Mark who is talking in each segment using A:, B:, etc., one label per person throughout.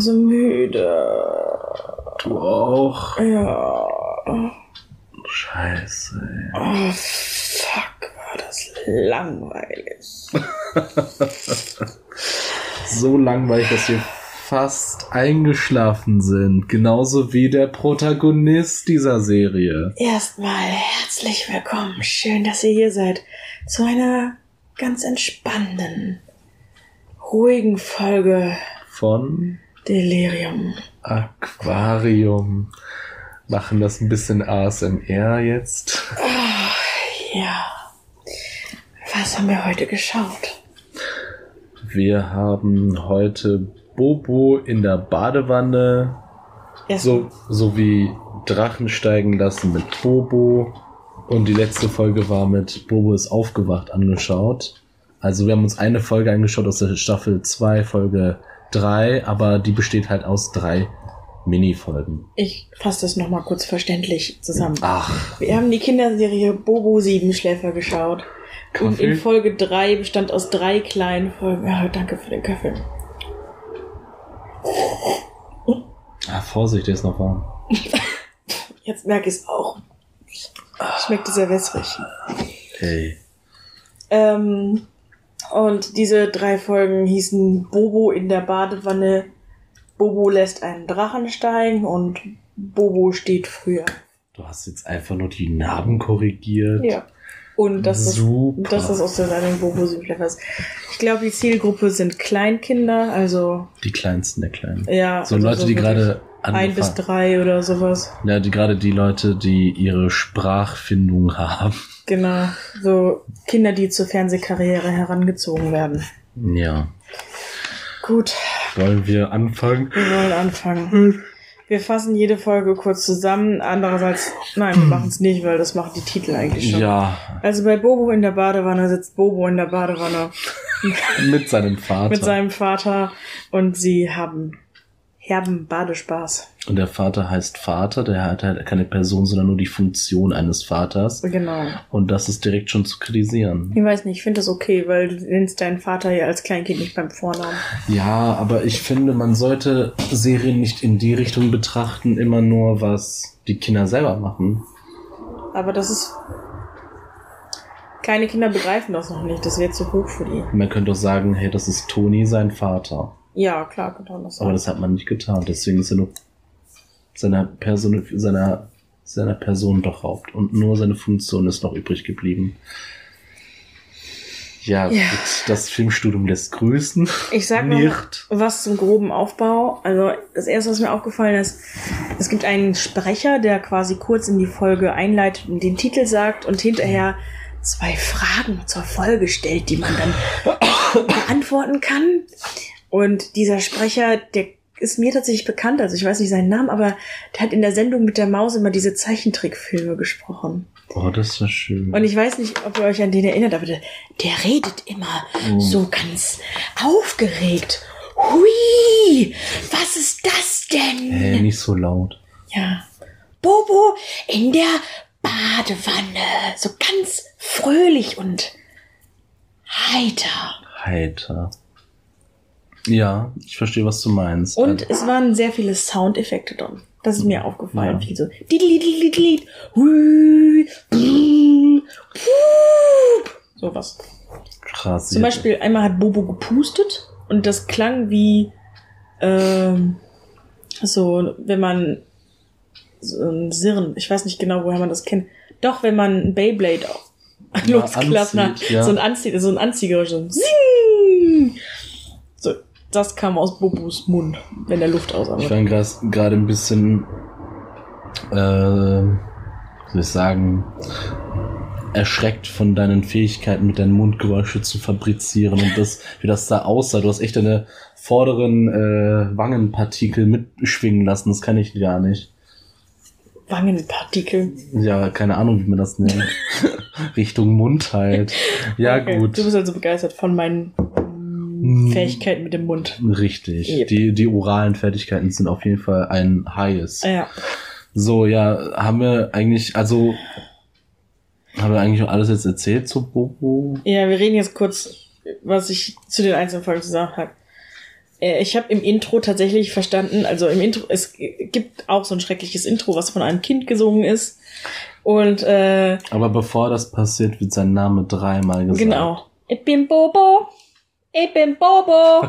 A: bin so müde.
B: Du auch?
A: Ja.
B: Scheiße. Ey.
A: Oh, fuck, war das langweilig.
B: so langweilig, dass wir fast eingeschlafen sind. Genauso wie der Protagonist dieser Serie.
A: Erstmal herzlich willkommen. Schön, dass ihr hier seid. Zu einer ganz entspannenden, ruhigen Folge
B: von
A: Delirium.
B: Aquarium. Machen das ein bisschen ASMR jetzt.
A: Oh, ja. Was haben wir heute geschaut?
B: Wir haben heute Bobo in der Badewanne. So, so wie Drachen steigen lassen mit Bobo. Und die letzte Folge war mit Bobo ist aufgewacht angeschaut. Also wir haben uns eine Folge angeschaut aus der Staffel 2, Folge 3, aber die besteht halt aus drei Minifolgen.
A: Ich fasse das nochmal kurz verständlich zusammen.
B: Ach.
A: Wir haben die Kinderserie Bobo Siebenschläfer geschaut.
B: Kaffee?
A: Und in Folge 3 bestand aus drei kleinen Folgen. Ja, danke für den Kaffee.
B: Ah, Vorsicht, der ist noch warm.
A: Jetzt merke ich es auch. Schmeckt sehr wässrig.
B: Hey.
A: Ähm, und diese drei Folgen hießen Bobo in der Badewanne, Bobo lässt einen Drachen steigen und Bobo steht früher.
B: Du hast jetzt einfach nur die Namen korrigiert.
A: Ja. Und das ist,
B: Super.
A: das ist aus der Sendung Bobo Südländer ist. Ich glaube, die Zielgruppe sind Kleinkinder, also
B: Die kleinsten der Kleinen.
A: ja.
B: So
A: also
B: Leute, die
A: wirklich
B: gerade
A: ein bis
B: angefangen.
A: drei oder sowas.
B: Ja, die gerade die Leute, die ihre Sprachfindung haben.
A: Genau. So Kinder, die zur Fernsehkarriere herangezogen werden.
B: Ja.
A: Gut,
B: Wollen wir anfangen?
A: wir wollen anfangen. Wir fassen jede Folge kurz zusammen. Andererseits, nein, wir machen es nicht, weil das machen die Titel eigentlich schon.
B: Ja,
A: Also bei Bobo in der Badewanne sitzt Bobo in der Badewanne
B: mit seinem Vater.
A: mit seinem Vater und sie haben herben Badespaß.
B: Und der Vater heißt Vater, der hat halt keine Person, sondern nur die Funktion eines Vaters.
A: Genau.
B: Und das ist direkt schon zu kritisieren.
A: Ich weiß nicht, ich finde das okay, weil du nennst deinen Vater ja als Kleinkind nicht beim Vornamen.
B: Ja, aber ich finde, man sollte Serien nicht in die Richtung betrachten, immer nur was die Kinder selber machen.
A: Aber das ist. Kleine Kinder begreifen das noch nicht, das wäre zu hoch für die.
B: Man könnte auch sagen, hey, das ist Toni, sein Vater.
A: Ja, klar, man das.
B: Aber das hat man nicht getan. Deswegen ist er nur seiner Person, seiner, seiner Person beraubt. Und nur seine Funktion ist noch übrig geblieben. Ja,
A: Ja.
B: Das Filmstudium lässt grüßen.
A: Ich sag noch
B: Nicht.
A: was zum groben Aufbau. Also das erste, was mir aufgefallen ist, es gibt einen Sprecher, der quasi kurz in die Folge einleitet und den Titel sagt und hinterher zwei Fragen zur Folge stellt, die man dann beantworten kann. Und dieser Sprecher, der ist mir tatsächlich bekannt, also ich weiß nicht seinen Namen, aber der hat in der Sendung mit der Maus immer diese Zeichentrickfilme gesprochen.
B: Oh, das war schön.
A: Und ich weiß nicht, ob ihr euch an den erinnert, aber der, der redet immer
B: Oh.
A: so ganz aufgeregt. Hui, was ist das denn?
B: Hey, nicht so laut.
A: Ja. Bobo in der Badewanne. So ganz fröhlich und heiter.
B: Heiter. Ja, ich verstehe, was du meinst.
A: Und es waren sehr viele Soundeffekte drin. Das ist mir aufgefallen.
B: Ja.
A: Viel so. Sowas.
B: Krass.
A: Zum Beispiel einmal hat Bobo gepustet und das klang wie ähm, so, wenn man so ein Sirren, ich weiß nicht genau, woher man das kennt. Doch, wenn man ein Beyblade
B: Ja, anzieht, ja.
A: so ein Anzieh, so ein Anziehgeräusch, so ein Zing! Das kam aus Bobos Mund, wenn der Luft
B: Ich
A: ausatmet.
B: war gras- gerade ein bisschen, äh, wie soll ich sagen, erschreckt von deinen Fähigkeiten, mit deinen Mundgeräusche zu fabrizieren und das, wie das da aussah. Du hast echt deine vorderen äh, Wangenpartikel mitschwingen lassen. Das kann ich gar nicht.
A: Wangenpartikel.
B: Ja, keine Ahnung, wie man das nennt. Richtung Mund halt. Ja,
A: Okay,
B: gut.
A: Du bist also begeistert von meinen. Fähigkeiten mit dem Mund.
B: Richtig.
A: Yep.
B: Die, die oralen Fertigkeiten sind auf jeden Fall ein Highest.
A: Ja.
B: So, ja, haben wir eigentlich, also, haben wir eigentlich alles jetzt erzählt zu Bobo?
A: Ja, wir reden jetzt kurz, was ich zu den einzelnen Folgen gesagt habe. Äh, ich habe im Intro tatsächlich verstanden, also im Intro, es gibt auch so ein schreckliches Intro, was von einem Kind gesungen ist. Und äh,
B: Aber bevor das passiert, wird sein Name dreimal gesagt.
A: Genau. Ich bin Bobo. Ich bin Bobo.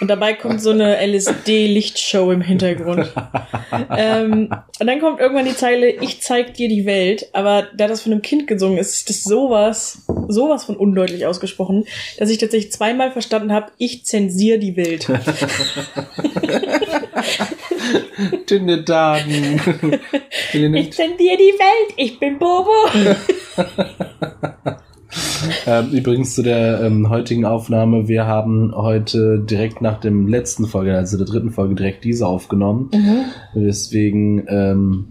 A: Und dabei kommt so eine LSD-Lichtshow im Hintergrund. ähm, und dann kommt irgendwann die Zeile, ich zeig dir die Welt. Aber da das von einem Kind gesungen ist, ist das sowas, sowas von undeutlich ausgesprochen, dass ich tatsächlich zweimal verstanden habe, ich zensiere die Welt.
B: Dünne Daten.
A: ich zensiere die Welt. Ich bin Bobo.
B: Ähm, übrigens zu der ähm, heutigen Aufnahme. Wir haben heute direkt nach dem letzten Folge, also der dritten Folge, direkt diese aufgenommen. Mhm. Weswegen ähm,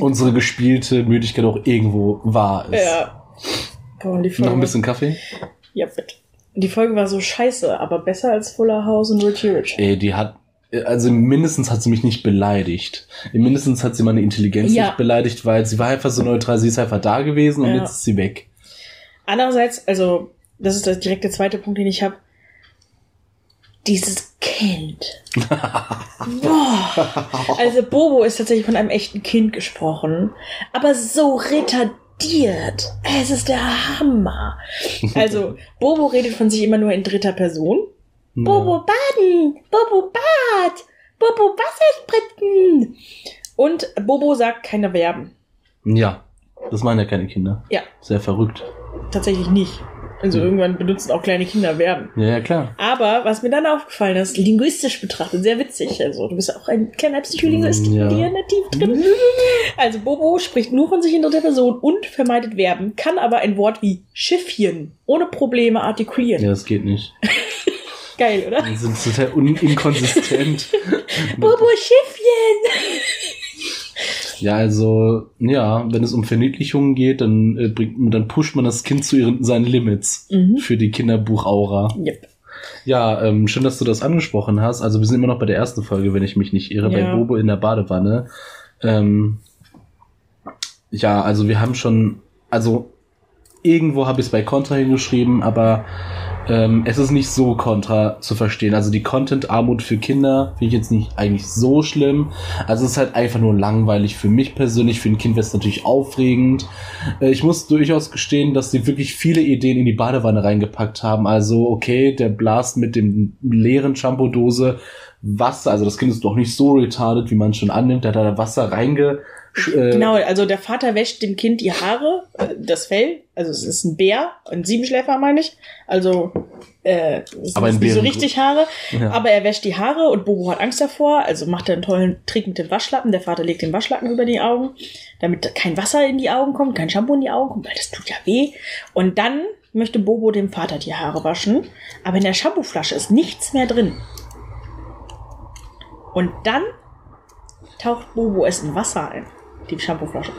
B: unsere gespielte Müdigkeit auch irgendwo wahr ist. Ja. Boah, die Folge Noch ein bisschen Kaffee?
A: Ja, bitte. Die Folge war so scheiße, aber besser als Fuller House und Richie Rich.
B: Ey, die hat also mindestens hat sie mich nicht beleidigt. Mindestens hat sie meine Intelligenz ja. nicht beleidigt, weil sie war einfach so neutral, sie ist einfach da gewesen und ja. jetzt ist sie weg.
A: Andererseits, also, das ist der direkte zweite Punkt, den ich habe. Dieses Kind. Boah. Also Bobo ist tatsächlich von einem echten Kind gesprochen, aber so retardiert. Es ist der Hammer. Also Bobo redet von sich immer nur in dritter Person. Ja. Bobo baden, Bobo bad, Bobo Wasserspritzen. Und Bobo sagt keine Verben.
B: Ja, das meinen ja keine Kinder.
A: Ja.
B: Sehr verrückt
A: tatsächlich nicht. Also mhm. irgendwann benutzen auch kleine Kinder Verben.
B: Ja, ja, klar.
A: Aber was mir dann aufgefallen ist, linguistisch betrachtet, sehr witzig. Also du bist auch ein kleiner Psycholinguist, ja. hier nativ drin. Also Bobo spricht nur von sich in dritter Person und vermeidet Verben, kann aber ein Wort wie Schiffchen ohne Probleme artikulieren.
B: Ja, das geht nicht.
A: Geil, oder?
B: Die sind total inkonsistent.
A: Bobo Schiffchen!
B: Ja, also, ja, wenn es um Verniedlichungen geht, dann äh, bringt, dann pusht man das Kind zu ihren, seinen Limits mhm. für die Kinderbuchaura. Yep. Ja, ähm, schön, dass du das angesprochen hast. Also wir sind immer noch bei der ersten Folge, wenn ich mich nicht irre, ja. bei Bobo in der Badewanne. Ähm, ja, also wir haben schon, also irgendwo habe ich es bei Contra hingeschrieben, aber ähm, es ist nicht so kontra zu verstehen. Also die Content-Armut für Kinder finde ich jetzt nicht eigentlich so schlimm. Also es ist halt einfach nur langweilig für mich persönlich. Für ein Kind wäre es natürlich aufregend. Äh, ich muss durchaus gestehen, dass sie wirklich viele Ideen in die Badewanne reingepackt haben. Also okay, der Blast mit dem leeren Shampoo-Dose Wasser, also das Kind ist doch nicht so retarded, wie man schon annimmt. Der hat da Wasser reinge
A: äh, genau, also der Vater wäscht dem Kind die Haare, äh, das Fell, also es ist ein Bär, ein Siebenschläfer meine ich, also äh, es aber ist nicht so richtig Haare, ja. aber er wäscht die Haare und Bobo hat Angst davor, also macht er einen tollen Trick mit dem Waschlappen, der Vater legt den Waschlappen über die Augen, damit kein Wasser in die Augen kommt, kein Shampoo in die Augen kommt, weil das tut ja weh. Und dann möchte Bobo dem Vater die Haare waschen, aber in der Shampooflasche ist nichts mehr drin. Und dann taucht Bobo es in Wasser ein die Shampooflasche.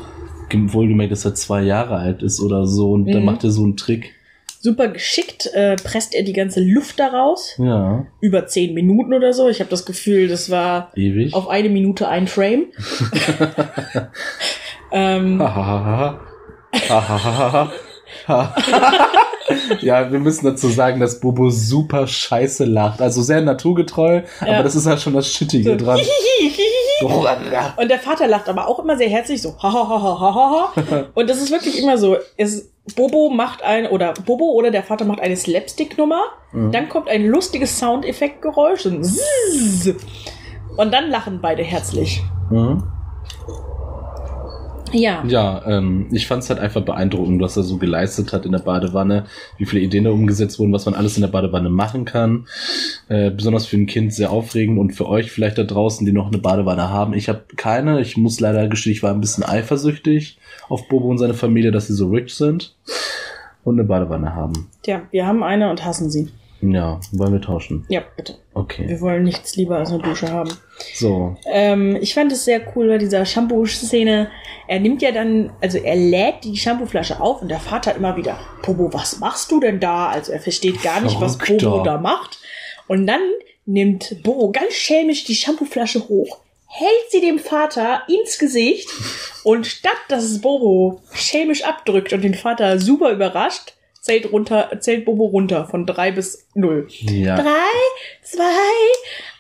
B: Wohlgemerkt, dass er zwei Jahre alt ist oder so und mhm. dann macht er so einen Trick.
A: Super geschickt äh, presst er die ganze Luft daraus.
B: Ja.
A: Über zehn Minuten oder so. Ich habe das Gefühl, das war
B: Ewig.
A: auf eine Minute ein Frame. ähm,
B: ja, wir müssen dazu sagen, dass Bobo super scheiße lacht. Also sehr naturgetreu, ja. aber das ist halt schon das Schittige so. dran.
A: Und der Vater lacht aber auch immer sehr herzlich, so ha ha ha ha ha ha. Und das ist wirklich immer so. Es, Bobo macht ein, oder Bobo oder der Vater macht eine Slapstick-Nummer, mhm. dann kommt ein lustiges Soundeffektgeräusch und, und dann lachen beide herzlich. Mhm. Ja.
B: Ja, ähm, ich fand es halt einfach beeindruckend, was er so geleistet hat in der Badewanne, wie viele Ideen da umgesetzt wurden, was man alles in der Badewanne machen kann. Äh, besonders für ein Kind sehr aufregend und für euch vielleicht da draußen, die noch eine Badewanne haben. Ich habe keine. Ich muss leider gestehen, ich war ein bisschen eifersüchtig auf Bobo und seine Familie, dass sie so rich sind und eine Badewanne haben.
A: Tja, wir haben eine und hassen sie.
B: Ja, wollen wir tauschen?
A: Ja, bitte.
B: Okay.
A: Wir wollen nichts lieber als eine Dusche haben.
B: So.
A: Ähm, ich fand es sehr cool bei dieser Shampoo-Szene. Er nimmt ja dann, also er lädt die Shampooflasche auf und der Vater immer wieder, Bobo, was machst du denn da? Also er versteht gar nicht, was Bobo da macht. Und dann nimmt Bobo ganz schelmisch die Shampooflasche hoch, hält sie dem Vater ins Gesicht und statt dass es Bobo schelmisch abdrückt und den Vater super überrascht, zählt runter, zählt Bobo runter von drei bis null.
B: Ja.
A: Drei, zwei,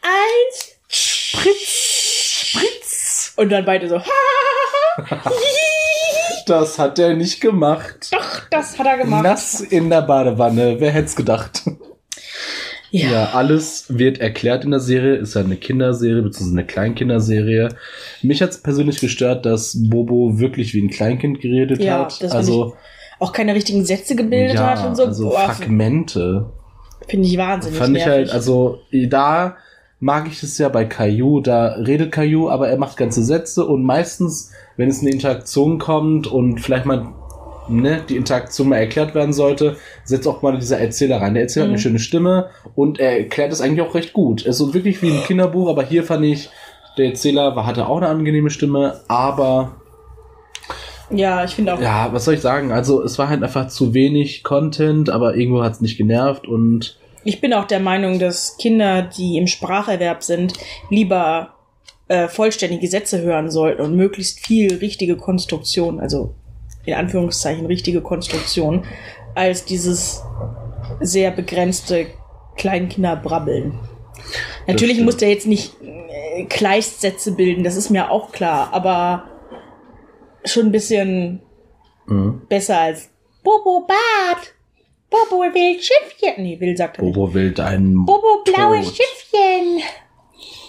A: eins, Spritz, Spritz. Und dann beide so.
B: Das hat er nicht gemacht.
A: Doch, das hat er gemacht.
B: Nass in der Badewanne. Wer hätte es gedacht? Ja. ja. alles wird erklärt in der Serie. Ist ja eine Kinderserie, beziehungsweise eine Kleinkinderserie. Mich hat es persönlich gestört, dass Bobo wirklich wie ein Kleinkind geredet ja, hat. Also
A: auch keine richtigen Sätze gebildet ja, hat und so.
B: Also Boah,
A: Fragmente. Finde ich wahnsinnig.
B: Fand nervig. ich halt, also da mag ich es ja bei Caillou, da redet Caillou, aber er macht ganze Sätze und meistens, wenn es in eine Interaktion kommt und vielleicht mal ne, die Interaktion mal erklärt werden sollte, setzt auch mal dieser Erzähler rein. Der Erzähler mhm. hat eine schöne Stimme und er erklärt es eigentlich auch recht gut. Es ist so wirklich wie ein Kinderbuch, aber hier fand ich, der Erzähler hatte auch eine angenehme Stimme, aber
A: ja, ich finde auch.
B: Ja, was soll ich sagen? Also es war halt einfach zu wenig Content, aber irgendwo hat es nicht genervt und.
A: Ich bin auch der Meinung, dass Kinder, die im Spracherwerb sind, lieber äh, vollständige Sätze hören sollten und möglichst viel richtige Konstruktion, also in Anführungszeichen richtige Konstruktion, als dieses sehr begrenzte Kleinkinderbrabbeln. Natürlich muss der jetzt nicht äh, Kleistsätze bilden, das ist mir auch klar, aber schon ein bisschen mhm. besser als Bobo Bad. Bobo will Schiffchen. Nee, will sagt er
B: Bobo nicht. will dein
A: Bobo blaues Tod. Schiffchen.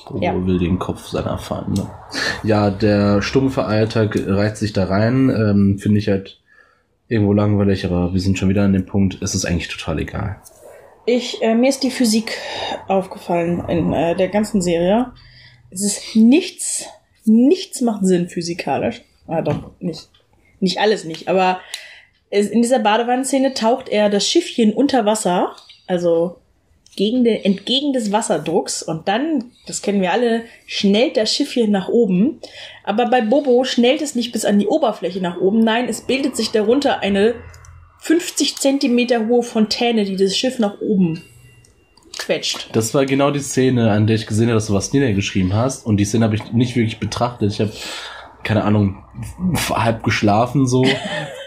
B: Bobo ja. will den Kopf seiner Feinde. Ja, der stumpfe Alltag reizt sich da rein. Ähm, Finde ich halt irgendwo langweilig, aber wir sind schon wieder an dem Punkt, es ist eigentlich total egal.
A: Ich, äh, mir ist die Physik aufgefallen in äh, der ganzen Serie. Es ist nichts, nichts macht Sinn physikalisch. Ah, doch, nicht. Nicht alles nicht, aber in dieser Badewannenszene taucht er das Schiffchen unter Wasser, also gegen den, entgegen des Wasserdrucks und dann, das kennen wir alle, schnellt das Schiffchen nach oben. Aber bei Bobo schnellt es nicht bis an die Oberfläche nach oben. Nein, es bildet sich darunter eine 50 Zentimeter hohe Fontäne, die das Schiff nach oben quetscht.
B: Das war genau die Szene, an der ich gesehen habe, dass du was niedergeschrieben hast. Und die Szene habe ich nicht wirklich betrachtet. Ich habe keine Ahnung, halb geschlafen so.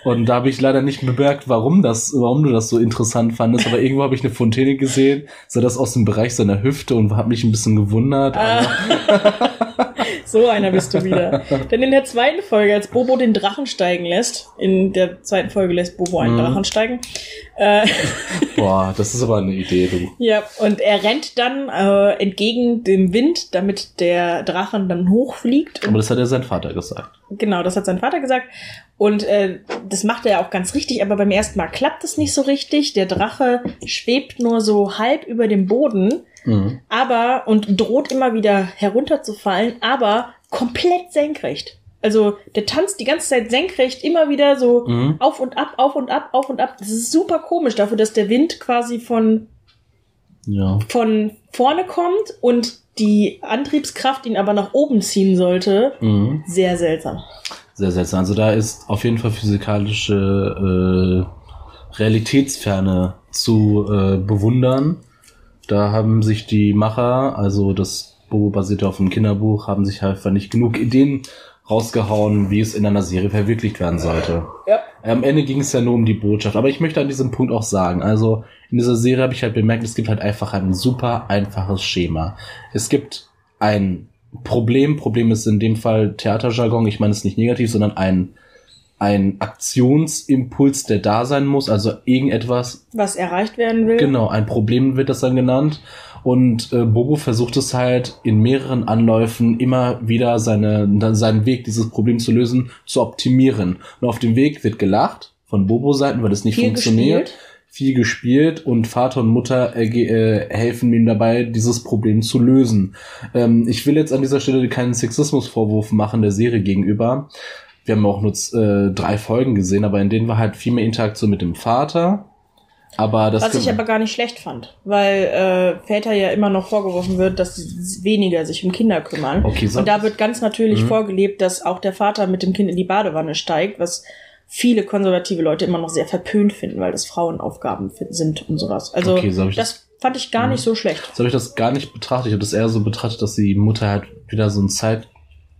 B: Und da habe ich leider nicht bemerkt, warum das, warum du das so interessant fandest. Aber irgendwo habe ich eine Fontäne gesehen, sah das aus dem Bereich seiner Hüfte und habe mich ein bisschen gewundert.
A: So einer bist du wieder. Denn in der zweiten Folge, als Bobo den Drachen steigen lässt, in der zweiten Folge lässt Bobo einen mhm. Drachen steigen.
B: Äh, Boah, das ist aber eine Idee, du.
A: Ja, und er rennt dann äh, entgegen dem Wind, damit der Drachen dann hochfliegt.
B: Aber das hat ja sein Vater gesagt.
A: Genau, das hat sein Vater gesagt. Und äh, das macht er auch ganz richtig, aber beim ersten Mal klappt es nicht so richtig. Der Drache schwebt nur so halb über dem Boden, mhm. aber und droht immer wieder herunterzufallen, aber komplett senkrecht. Also der tanzt die ganze Zeit senkrecht, immer wieder so mhm. auf und ab, auf und ab, auf und ab. Das ist super komisch dafür, dass der Wind quasi von ja. von vorne kommt und die Antriebskraft ihn aber nach oben ziehen sollte. Mhm. Sehr seltsam.
B: Sehr seltsam. Also da ist auf jeden Fall physikalische äh, Realitätsferne zu äh, bewundern. Da haben sich die Macher, also das Bobo basiert auf einem Kinderbuch, haben sich einfach nicht genug Ideen rausgehauen, wie es in einer Serie verwirklicht werden sollte. Ja. Am Ende ging es ja nur um die Botschaft. Aber ich möchte an diesem Punkt auch sagen, also in dieser Serie habe ich halt bemerkt, es gibt halt einfach ein super einfaches Schema. Es gibt ein Problem, Problem ist in dem Fall Theaterjargon, ich meine es nicht negativ, sondern ein, ein Aktionsimpuls, der da sein muss, also irgendetwas.
A: Was erreicht werden will.
B: Genau, ein Problem wird das dann genannt. Und äh, Bobo versucht es halt in mehreren Anläufen immer wieder seine, seinen Weg, dieses Problem zu lösen, zu optimieren. Und auf dem Weg wird gelacht von Bobo-Seiten, weil es nicht Viel funktioniert. Gespielt viel gespielt und Vater und Mutter äh, äh, helfen ihm dabei, dieses Problem zu lösen. Ähm, ich will jetzt an dieser Stelle keinen Sexismusvorwurf machen der Serie gegenüber. Wir haben auch nur äh, drei Folgen gesehen, aber in denen war halt viel mehr Interaktion mit dem Vater. Aber das
A: Was ich aber gar nicht schlecht fand, weil äh, Väter ja immer noch vorgeworfen wird, dass sie weniger sich um Kinder kümmern. Okay, so und da wird ganz natürlich mhm. vorgelebt, dass auch der Vater mit dem Kind in die Badewanne steigt, was viele konservative Leute immer noch sehr verpönt finden, weil das Frauenaufgaben sind und sowas. Also okay, so das, das, fand ich gar nicht mhm. so schlecht.
B: So habe ich das gar nicht betrachtet. Ich habe das eher so betrachtet, dass die Mutter halt wieder so ein Side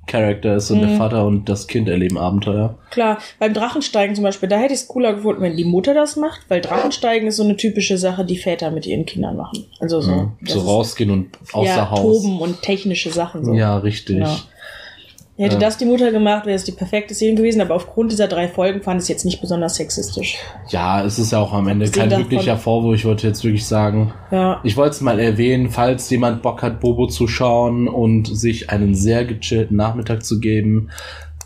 B: Charakter ist und mhm. der Vater und das Kind erleben Abenteuer.
A: Klar, beim Drachensteigen zum Beispiel, da hätte ich es cooler gefunden, wenn die Mutter das macht, weil Drachensteigen ist so eine typische Sache, die Väter mit ihren Kindern machen. Also so. Mhm.
B: So rausgehen und außer ja, Haus.
A: Toben und technische Sachen so.
B: Ja, richtig. Ja.
A: Hätte ja. das die Mutter gemacht, wäre es die perfekte Szene gewesen, aber aufgrund dieser drei Folgen fand ich es jetzt nicht besonders sexistisch.
B: Ja, es ist ja auch am Ende kein wirklicher Vorwurf, ich wollte jetzt wirklich sagen. Ja. Ich wollte es mal erwähnen, falls jemand Bock hat, Bobo zu schauen und sich einen sehr gechillten Nachmittag zu geben,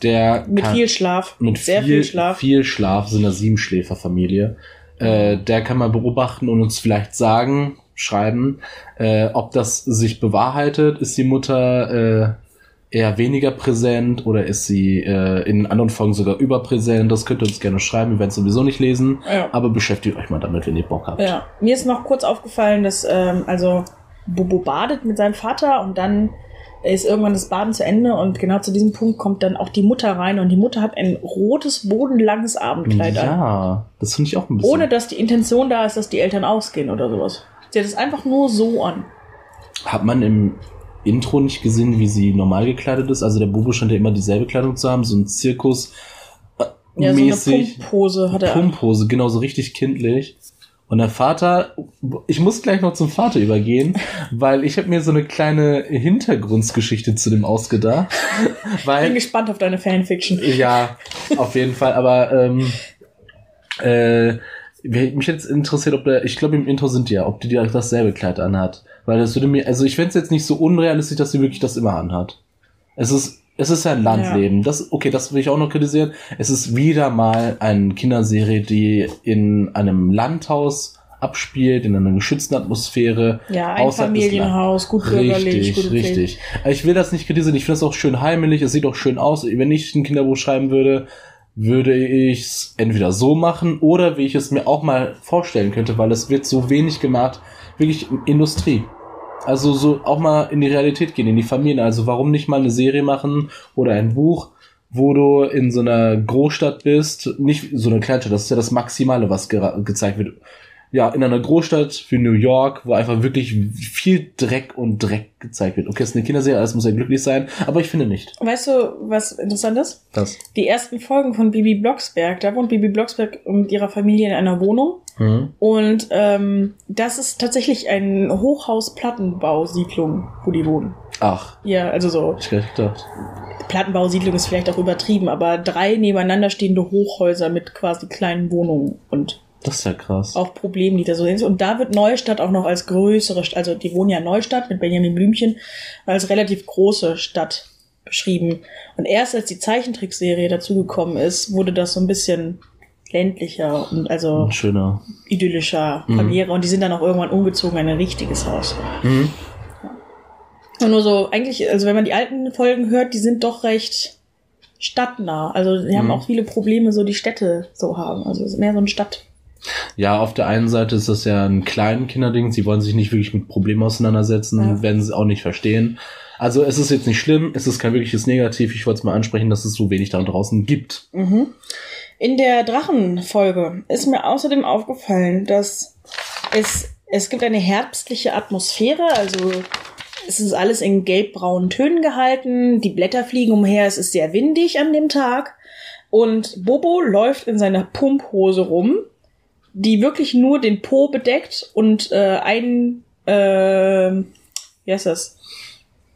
B: der
A: mit kann, viel Schlaf,
B: mit sehr viel, viel Schlaf, viel Schlaf, sind eine Siebenschläferfamilie. Äh, der kann mal beobachten und uns vielleicht sagen, schreiben, äh, ob das sich bewahrheitet. Ist die Mutter äh, eher weniger präsent oder ist sie äh, in anderen Folgen sogar überpräsent? Das könnt ihr uns gerne schreiben, wir werden es sowieso nicht lesen, ja. aber beschäftigt euch mal damit, wenn ihr Bock habt.
A: Ja, mir ist noch kurz aufgefallen, dass ähm, also Bobo badet mit seinem Vater und dann ist irgendwann das Baden zu Ende und genau zu diesem Punkt kommt dann auch die Mutter rein und die Mutter hat ein rotes, bodenlanges Abendkleid
B: ja, an. Ja, das finde ich auch ein bisschen.
A: Ohne dass die Intention da ist, dass die Eltern ausgehen oder sowas. Sie hat es einfach nur so an.
B: Hat man im Intro nicht gesehen, wie sie normal gekleidet ist. Also der Bubo scheint ja immer dieselbe Kleidung zu haben, so ein Zirkus.
A: Äh, ja, mäßig. so eine Pumphose hat er.
B: Pumphose, genau, so richtig kindlich. Und der Vater, ich muss gleich noch zum Vater übergehen, weil ich habe mir so eine kleine Hintergrundgeschichte zu dem ausgedacht. Weil,
A: Bin gespannt auf deine Fanfiction.
B: Ja, auf jeden Fall. Aber ähm, äh, mich jetzt interessiert, ob der, ich glaube im Intro sind die ja, ob die dasselbe Kleid anhat. Weil das würde mir, also ich fände es jetzt nicht so unrealistisch, dass sie wirklich das immer anhat. Es ist, es ist ja ein Landleben. Ja. Das, okay, das will ich auch noch kritisieren. Es ist wieder mal eine Kinderserie, die in einem Landhaus abspielt, in einer geschützten Atmosphäre.
A: Ja, ein Familienhaus, gut bürgerlich.
B: Richtig, richtig. Ich will das nicht kritisieren. Ich finde das auch schön heimelig. Es sieht auch schön aus. Wenn ich ein Kinderbuch schreiben würde, würde ich es entweder so machen oder wie ich es mir auch mal vorstellen könnte, weil es wird so wenig gemacht, wirklich Industrie. Also so auch mal in die Realität gehen, in die Familien. Also warum nicht mal eine Serie machen oder ein Buch, wo du in so einer Großstadt bist, nicht so eine Kleinstadt, das ist ja das Maximale, was ge gezeigt wird ja, in einer Großstadt wie New York, wo einfach wirklich viel Dreck und Dreck gezeigt wird. Okay, es ist eine Kinderserie, alles muss ja glücklich sein, aber ich finde nicht.
A: Weißt du, was interessant ist?
B: Was?
A: Die ersten Folgen von Bibi Blocksberg, da wohnt Bibi Blocksberg mit ihrer Familie in einer Wohnung. Mhm. Und ähm, das ist tatsächlich ein Hochhaus-Plattenbausiedlung, wo die wohnen.
B: Ach.
A: Ja, also so.
B: Ich gedacht.
A: Plattenbausiedlung ist vielleicht auch übertrieben, aber drei nebeneinander stehende Hochhäuser mit quasi kleinen Wohnungen und
B: das ist ja krass.
A: Auch Probleme, die da so sind. Und da wird Neustadt auch noch als größere, also die wohnen ja in Neustadt mit Benjamin Blümchen, als relativ große Stadt beschrieben. Und erst als die Zeichentrickserie dazugekommen ist, wurde das so ein bisschen ländlicher und also
B: schöner,
A: idyllischer, familiärer. Mhm. Und die sind dann auch irgendwann umgezogen in ein richtiges Haus. Mhm. Und nur so, eigentlich, also wenn man die alten Folgen hört, die sind doch recht stadtnah. Also die haben mhm. auch viele Probleme, so die Städte so haben. Also es ist mehr so ein Stadt.
B: Ja, auf der einen Seite ist das ja ein kleinen Kinderding. Sie wollen sich nicht wirklich mit Problemen auseinandersetzen, ja. werden sie auch nicht verstehen. Also es ist jetzt nicht schlimm, es ist kein wirkliches Negativ. Ich wollte es mal ansprechen, dass es so wenig da draußen gibt.
A: Mhm. In der Drachenfolge ist mir außerdem aufgefallen, dass es, es gibt eine herbstliche Atmosphäre, also es ist alles in gelbbraunen Tönen gehalten, die Blätter fliegen umher, es ist sehr windig an dem Tag und Bobo läuft in seiner Pumphose rum die wirklich nur den Po bedeckt und äh, ein, äh, wie heißt das?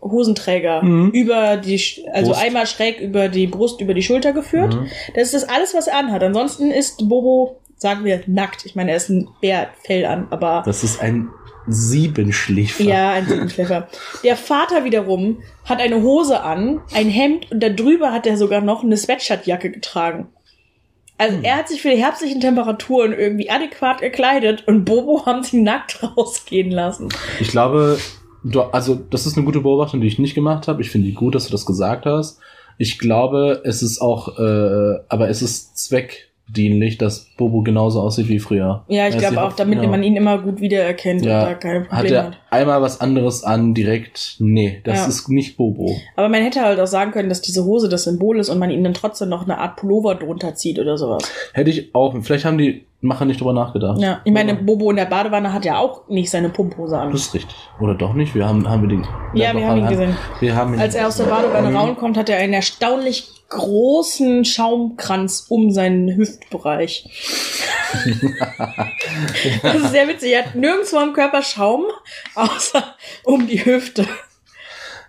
A: Hosenträger mhm. über die, also Brust. einmal schräg über die Brust, über die Schulter geführt. Mhm. Das ist das alles, was er anhat. Ansonsten ist Bobo, sagen wir, nackt. Ich meine, er ist ein Bärfell an, aber.
B: Das ist ein Siebenschläfer.
A: Ja, ein Siebenschläfer. Der Vater wiederum hat eine Hose an, ein Hemd und darüber hat er sogar noch eine Sweatshirtjacke getragen. Also hm. er hat sich für die herbstlichen Temperaturen irgendwie adäquat gekleidet und Bobo haben sie nackt rausgehen lassen.
B: Ich glaube, du, also das ist eine gute Beobachtung, die ich nicht gemacht habe. Ich finde die gut, dass du das gesagt hast. Ich glaube, es ist auch, äh, aber es ist Zweck dienlich, dass Bobo genauso aussieht wie früher.
A: Ja, ich glaube auch, damit
B: ja.
A: man ihn immer gut wiedererkennt
B: Ja.
A: und da keine
B: Hat
A: Probleme
B: er
A: hat.
B: einmal was anderes an, direkt, nee, das
A: Ja.
B: ist nicht Bobo.
A: Aber man hätte halt auch sagen können, dass diese Hose das Symbol ist und man ihnen dann trotzdem noch eine Art Pullover drunter zieht oder sowas.
B: Hätte ich auch, vielleicht haben die Macher nicht drüber nachgedacht.
A: Ja, ich meine, Bobo in der Badewanne hat ja auch nicht seine Pumphose an.
B: Das ist richtig. Oder doch nicht? Wir haben, haben wir den.
A: Ja, wir haben ihn gesehen.
B: Wir haben ihn
A: Als er aus der Badewanne
B: Mhm.
A: rauskommt, hat er einen erstaunlich großen Schaumkranz um seinen Hüftbereich. das ist sehr witzig. Er hat nirgendwo am Körper Schaum, außer um die Hüfte.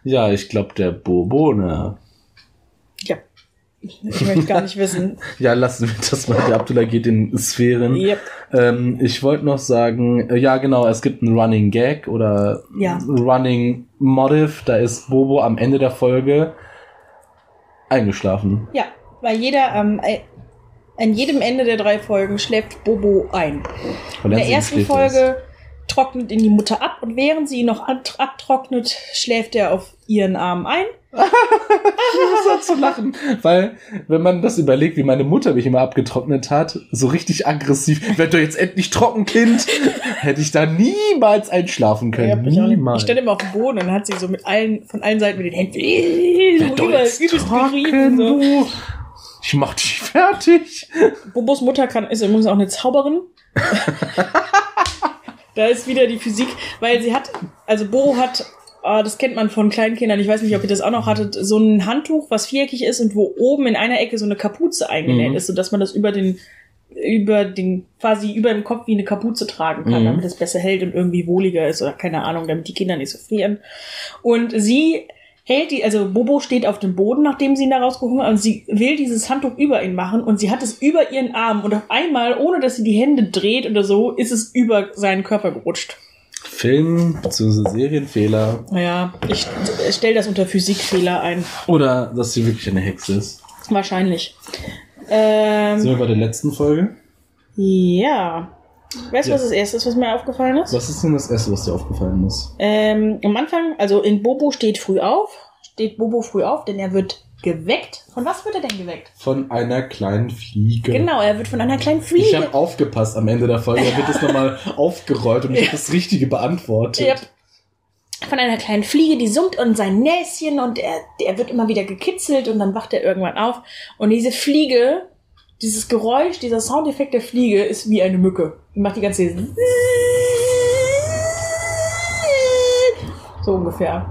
B: Ja, ich glaube, der Bobo, ne?
A: Ja. Ich möchte gar nicht wissen.
B: Ja, lassen wir das mal. Der Abdullah geht in Sphären.
A: Yep.
B: Ähm, ich wollte noch sagen, äh, ja genau, es gibt einen Running Gag oder
A: Ja.
B: Running Motive. Da ist Bobo am Ende der Folge eingeschlafen.
A: Ja, weil jeder ähm, äh, an jedem Ende der drei Folgen schläft Bobo ein. In
B: er
A: der ersten Folge trocknet ihn die Mutter ab und während sie ihn noch ab- abtrocknet, schläft er auf ihren Arm ein.
B: Das zu lachen. Weil, wenn man das überlegt, wie meine Mutter mich immer abgetrocknet hat, so richtig aggressiv, werd doch jetzt endlich trocken, Kind, hätte ich da niemals einschlafen
A: Ja,
B: können.
A: ich auch nicht. ich
B: niemals.
A: stand immer auf dem Boden und dann hat sie so mit allen, von allen Seiten mit den Händen
B: Werd
A: so über, übelst gerieben. So.
B: Ich mach dich fertig.
A: Bobos Mutter kann, ist übrigens auch eine Zauberin. da ist wieder die Physik, weil sie hat, also Bobo hat, ah, das kennt man von kleinen Kindern, ich weiß nicht, ob ihr das auch noch hattet, so ein Handtuch, was viereckig ist und wo oben in einer Ecke so eine Kapuze eingenäht
B: Mhm.
A: ist, sodass man das über den, über den, quasi über dem Kopf wie eine Kapuze tragen kann,
B: Mhm.
A: damit es besser hält und irgendwie wohliger ist oder keine Ahnung, damit die Kinder nicht so frieren. Und sie hält die, also Bobo steht auf dem Boden, nachdem sie ihn da rausgehoben hat, und sie will dieses Handtuch über ihn machen und sie hat es über ihren Arm und auf einmal, ohne dass sie die Hände dreht oder so, ist es über seinen Körper gerutscht.
B: Film bzw. Serienfehler.
A: Naja, ich stelle das unter Physikfehler ein.
B: Oder dass sie wirklich eine Hexe ist.
A: Wahrscheinlich. Ähm,
B: Sind wir bei der letzten Folge?
A: ja. Weißt du,
B: Ja.
A: was das erste ist, was mir aufgefallen ist?
B: Was ist denn das Erste, was dir aufgefallen ist?
A: Ähm, am Anfang, also in Bobo steht früh auf, steht Bobo früh auf, denn er wird geweckt. Von was wird er denn geweckt?
B: Von einer kleinen Fliege.
A: Genau, er wird von einer kleinen Fliege.
B: Ich habe aufgepasst am Ende der Folge, da wird es nochmal aufgerollt und ich
A: Ja.
B: habe das Richtige beantwortet.
A: Yep. Von einer kleinen Fliege, die summt und sein Näschen und er, er wird immer wieder gekitzelt und dann wacht er irgendwann auf. Und diese Fliege, dieses Geräusch, dieser Soundeffekt der Fliege ist wie eine Mücke. Die macht die ganze Zeit so ungefähr.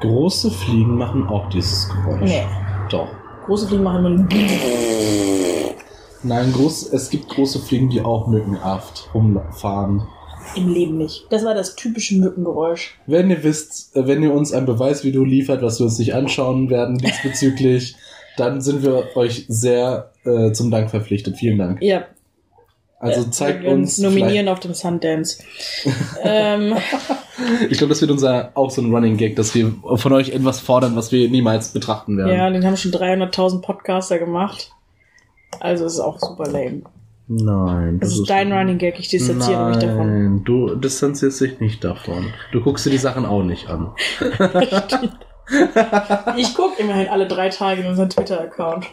B: Große Fliegen machen auch dieses Geräusch.
A: Nee.
B: Doch.
A: Große Fliegen machen nur
B: Nein, groß, es gibt große Fliegen, die auch mückenhaft rumfahren.
A: im Leben nicht. Das war das typische Mückengeräusch.
B: Wenn ihr wisst, äh, wenn ihr uns ein Beweisvideo liefert, was wir uns nicht anschauen werden diesbezüglich, dann sind wir euch sehr äh, zum Dank verpflichtet. Vielen Dank.
A: Ja,
B: Also
A: äh,
B: zeigt
A: wir
B: uns.
A: nominieren auf dem Sundance. ähm,
B: Ich glaube, das wird unser auch so ein Running Gag, dass wir von euch etwas fordern, was wir niemals betrachten werden.
A: ja, den haben schon 300.000 Podcaster gemacht. Also ist auch super lame.
B: Nein.
A: Das ist dein Running Gag, ich distanziere mich davon.
B: Nein, du distanzierst dich nicht davon. Du guckst dir die Sachen auch nicht an.
A: Ich gucke immerhin alle drei Tage in unseren Twitter-Account.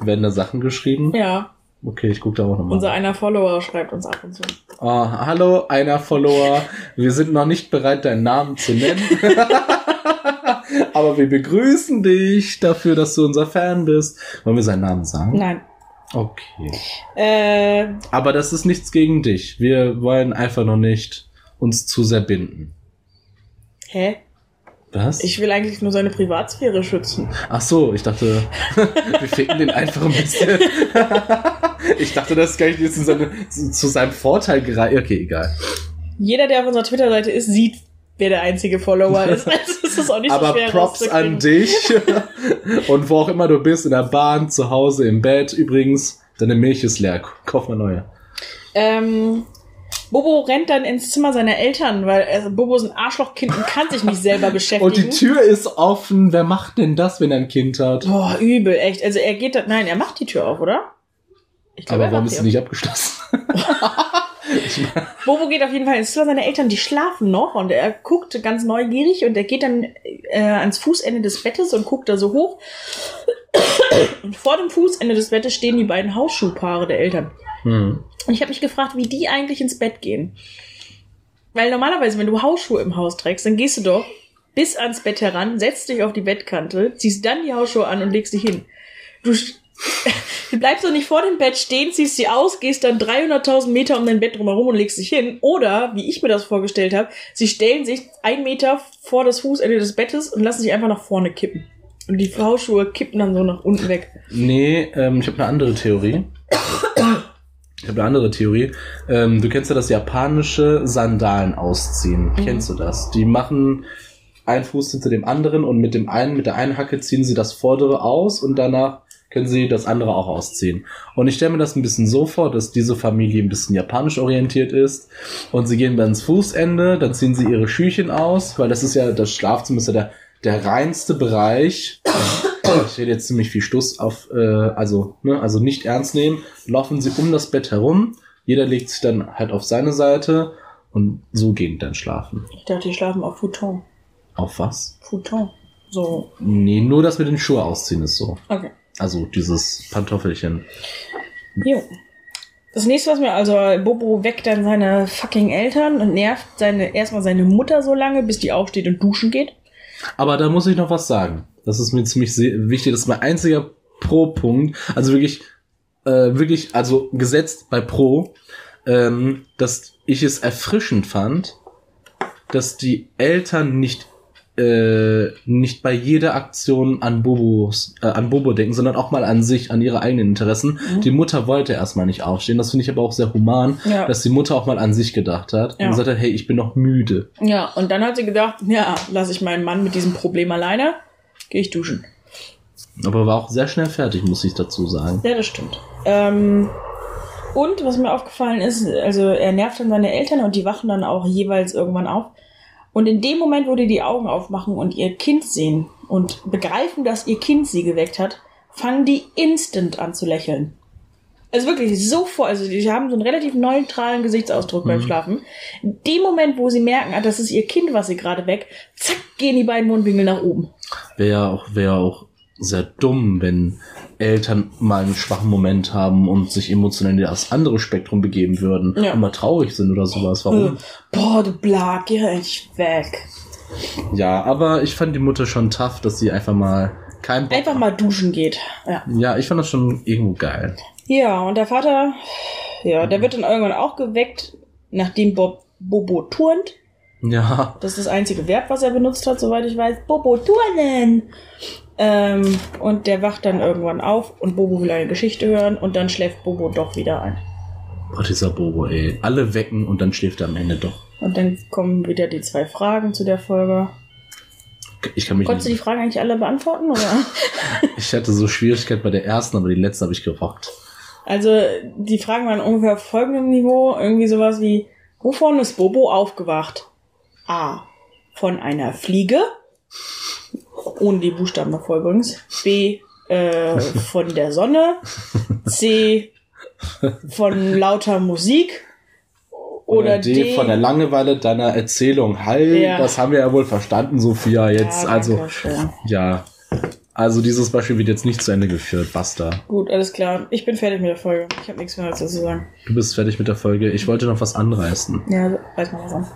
B: Werden da Sachen geschrieben?
A: Ja,
B: Okay, ich gucke da auch nochmal.
A: unser einer Follower schreibt uns ab und zu.
B: Oh, hallo, einer Follower. Wir sind noch nicht bereit, deinen Namen zu nennen. Aber wir begrüßen dich dafür, dass du unser Fan bist. Wollen wir seinen Namen sagen?
A: Nein.
B: Okay.
A: Äh,
B: Aber das ist nichts gegen dich. Wir wollen einfach noch nicht uns zu sehr binden.
A: hä?
B: Was?
A: Ich will eigentlich nur seine Privatsphäre schützen.
B: Ach so, ich dachte, wir ficken den einfach ein bisschen. ich dachte, das ist gar nicht zu, seine, zu, seinem Vorteil gereicht. Okay, egal.
A: Jeder, der auf unserer Twitter-Seite ist, sieht, wer der einzige Follower ist. Also ist das auch nicht
B: Aber
A: so schwer
B: Props an dich. Und wo auch immer du bist, in der Bahn, zu Hause, im Bett. Übrigens, deine Milch ist leer. Kauf mal neue.
A: Ähm, Bobo rennt dann ins Zimmer seiner Eltern, weil also Bobo ist ein Arschlochkind und kann sich nicht selber beschäftigen.
B: Und die Tür ist offen. Wer macht denn das, wenn er ein Kind hat?
A: Boah, übel, echt. Also er geht da, nein, er macht die Tür auf, oder? Ich
B: Aber
A: er
B: warum ist sie nicht abgeschlossen?
A: Bobo geht auf jeden Fall ins Zimmer seiner Eltern, die schlafen noch und er guckt ganz neugierig und er geht dann äh, ans Fußende des Bettes und guckt da so hoch. Und vor dem Fußende des Bettes stehen die beiden Hausschuhpaare der Eltern.
B: Hm.
A: Und ich habe mich gefragt, wie die eigentlich ins Bett gehen. Weil normalerweise, wenn du Hausschuhe im Haus trägst, dann gehst du doch bis ans Bett heran, setzt dich auf die Bettkante, ziehst dann die Hausschuhe an und legst dich hin. Du, du bleibst doch nicht vor dem Bett stehen, ziehst sie aus, gehst dann 300.000 Meter um dein Bett drumherum und legst dich hin. Oder, wie ich mir das vorgestellt habe, sie stellen sich ein Meter vor das Fußende des Bettes und lassen sich einfach nach vorne kippen. Und die Hausschuhe kippen dann so nach unten weg.
B: Nee, ähm, ich habe eine andere Theorie. Ich habe eine andere Theorie. Ähm, du kennst ja das japanische Sandalen ausziehen.
A: Mhm.
B: Kennst du das? Die machen einen Fuß hinter dem anderen und mit dem einen, mit der einen Hacke ziehen sie das vordere aus und danach können sie das andere auch ausziehen. Und ich stelle mir das ein bisschen so vor, dass diese Familie ein bisschen japanisch orientiert ist und sie gehen dann ins Fußende, dann ziehen sie ihre Schüchen aus, weil das ist ja, das Schlafzimmer ist ja der, der reinste Bereich. Ich rede jetzt ziemlich viel Stuss auf, äh, also, ne, also nicht ernst nehmen. Laufen sie um das Bett herum. Jeder legt sich dann halt auf seine Seite und so gehen dann schlafen.
A: Ich dachte, die schlafen auf Futon.
B: Auf was?
A: Futon. So,
B: Nee, nur das mit den Schuhe ausziehen ist so.
A: okay.
B: Also dieses Pantoffelchen.
A: Jo. Das nächste, was mir, also Bobo weckt dann seine fucking Eltern und nervt seine, erstmal seine Mutter so lange, bis die aufsteht und duschen geht.
B: Aber da muss ich noch was sagen. Das ist mir ziemlich wichtig. Das ist mein einziger Pro-Punkt. Also wirklich, äh, wirklich, also gesetzt bei Pro, ähm, dass ich es erfrischend fand, dass die Eltern nicht äh, nicht bei jeder Aktion an Bobos, äh, an Bobo denken, sondern auch mal an sich, an ihre eigenen Interessen.
A: Mhm.
B: Die Mutter wollte erstmal nicht aufstehen. Das finde ich aber auch sehr human,
A: Ja.
B: dass die Mutter auch mal an sich gedacht hat
A: Ja.
B: und gesagt hat, hey, ich bin noch müde.
A: Ja, und dann hat sie gedacht, ja, lasse ich meinen Mann mit diesem Problem alleine, gehe ich duschen.
B: Aber war auch sehr schnell fertig, muss ich dazu sagen.
A: Ja, das stimmt. Ähm, und was mir aufgefallen ist, also er nervt dann seine Eltern und die wachen dann auch jeweils irgendwann auf. Und in dem Moment, wo die die Augen aufmachen und ihr Kind sehen und begreifen, dass ihr Kind sie geweckt hat, fangen die instant an zu lächeln. Also wirklich sofort, also die haben so einen relativ neutralen Gesichtsausdruck beim
B: Mhm.
A: Schlafen. In dem Moment, wo sie merken, ah, das ist ihr Kind, was sie gerade weg, zack, gehen die beiden Mundwinkel nach oben.
B: Wäre ja auch, wäre auch sehr dumm, wenn Eltern mal einen schwachen Moment haben und sich emotionell in das andere Spektrum begeben würden
A: Ja.
B: und mal traurig sind oder sowas. Warum?
A: Boah, du Blag, geh endlich weg.
B: Ja, aber ich fand die Mutter schon tough, dass sie einfach mal kein Bock
A: Einfach mal duschen geht. Ja.
B: Ja, ich fand das schon irgendwo geil.
A: Ja, und der Vater, ja, der wird dann irgendwann auch geweckt, nachdem Bob Bobo turnt.
B: Ja,
A: Das ist das einzige Verb, was er benutzt hat, soweit ich weiß. Bobo turnen. Ähm, und der wacht dann irgendwann auf und Bobo will eine Geschichte hören und dann schläft Bobo doch wieder ein.
B: Boah, dieser Bobo, ey. Alle wecken und dann schläft er am Ende doch.
A: Und dann kommen wieder die zwei Fragen zu der Folge.
B: Ich kann mich
A: Konntest du die
B: nicht,
A: Fragen eigentlich alle beantworten, oder?
B: Ich hatte so Schwierigkeit bei der ersten, aber die letzte habe ich gerockt.
A: Also, die Fragen waren ungefähr auf folgendem Niveau. Irgendwie sowas wie, wovon ist Bobo aufgewacht? A. Von einer Fliege. Ohne die Buchstaben davor übrigens. B. Äh, von der Sonne. C. Von lauter Musik. Oder,
B: D,
A: D.
B: von der Langeweile deiner Erzählung. Halt,
A: Ja.
B: das haben wir ja wohl verstanden, Sophia. Jetzt,
A: Ja,
B: also,
A: schön.
B: ja. Also dieses Beispiel wird jetzt nicht zu Ende geführt. Basta.
A: Gut, alles klar. Ich bin fertig mit der Folge. Ich habe nichts mehr dazu zu sagen.
B: Du bist fertig mit der Folge. Ich wollte noch was anreißen.
A: Ja, weiß mal was an.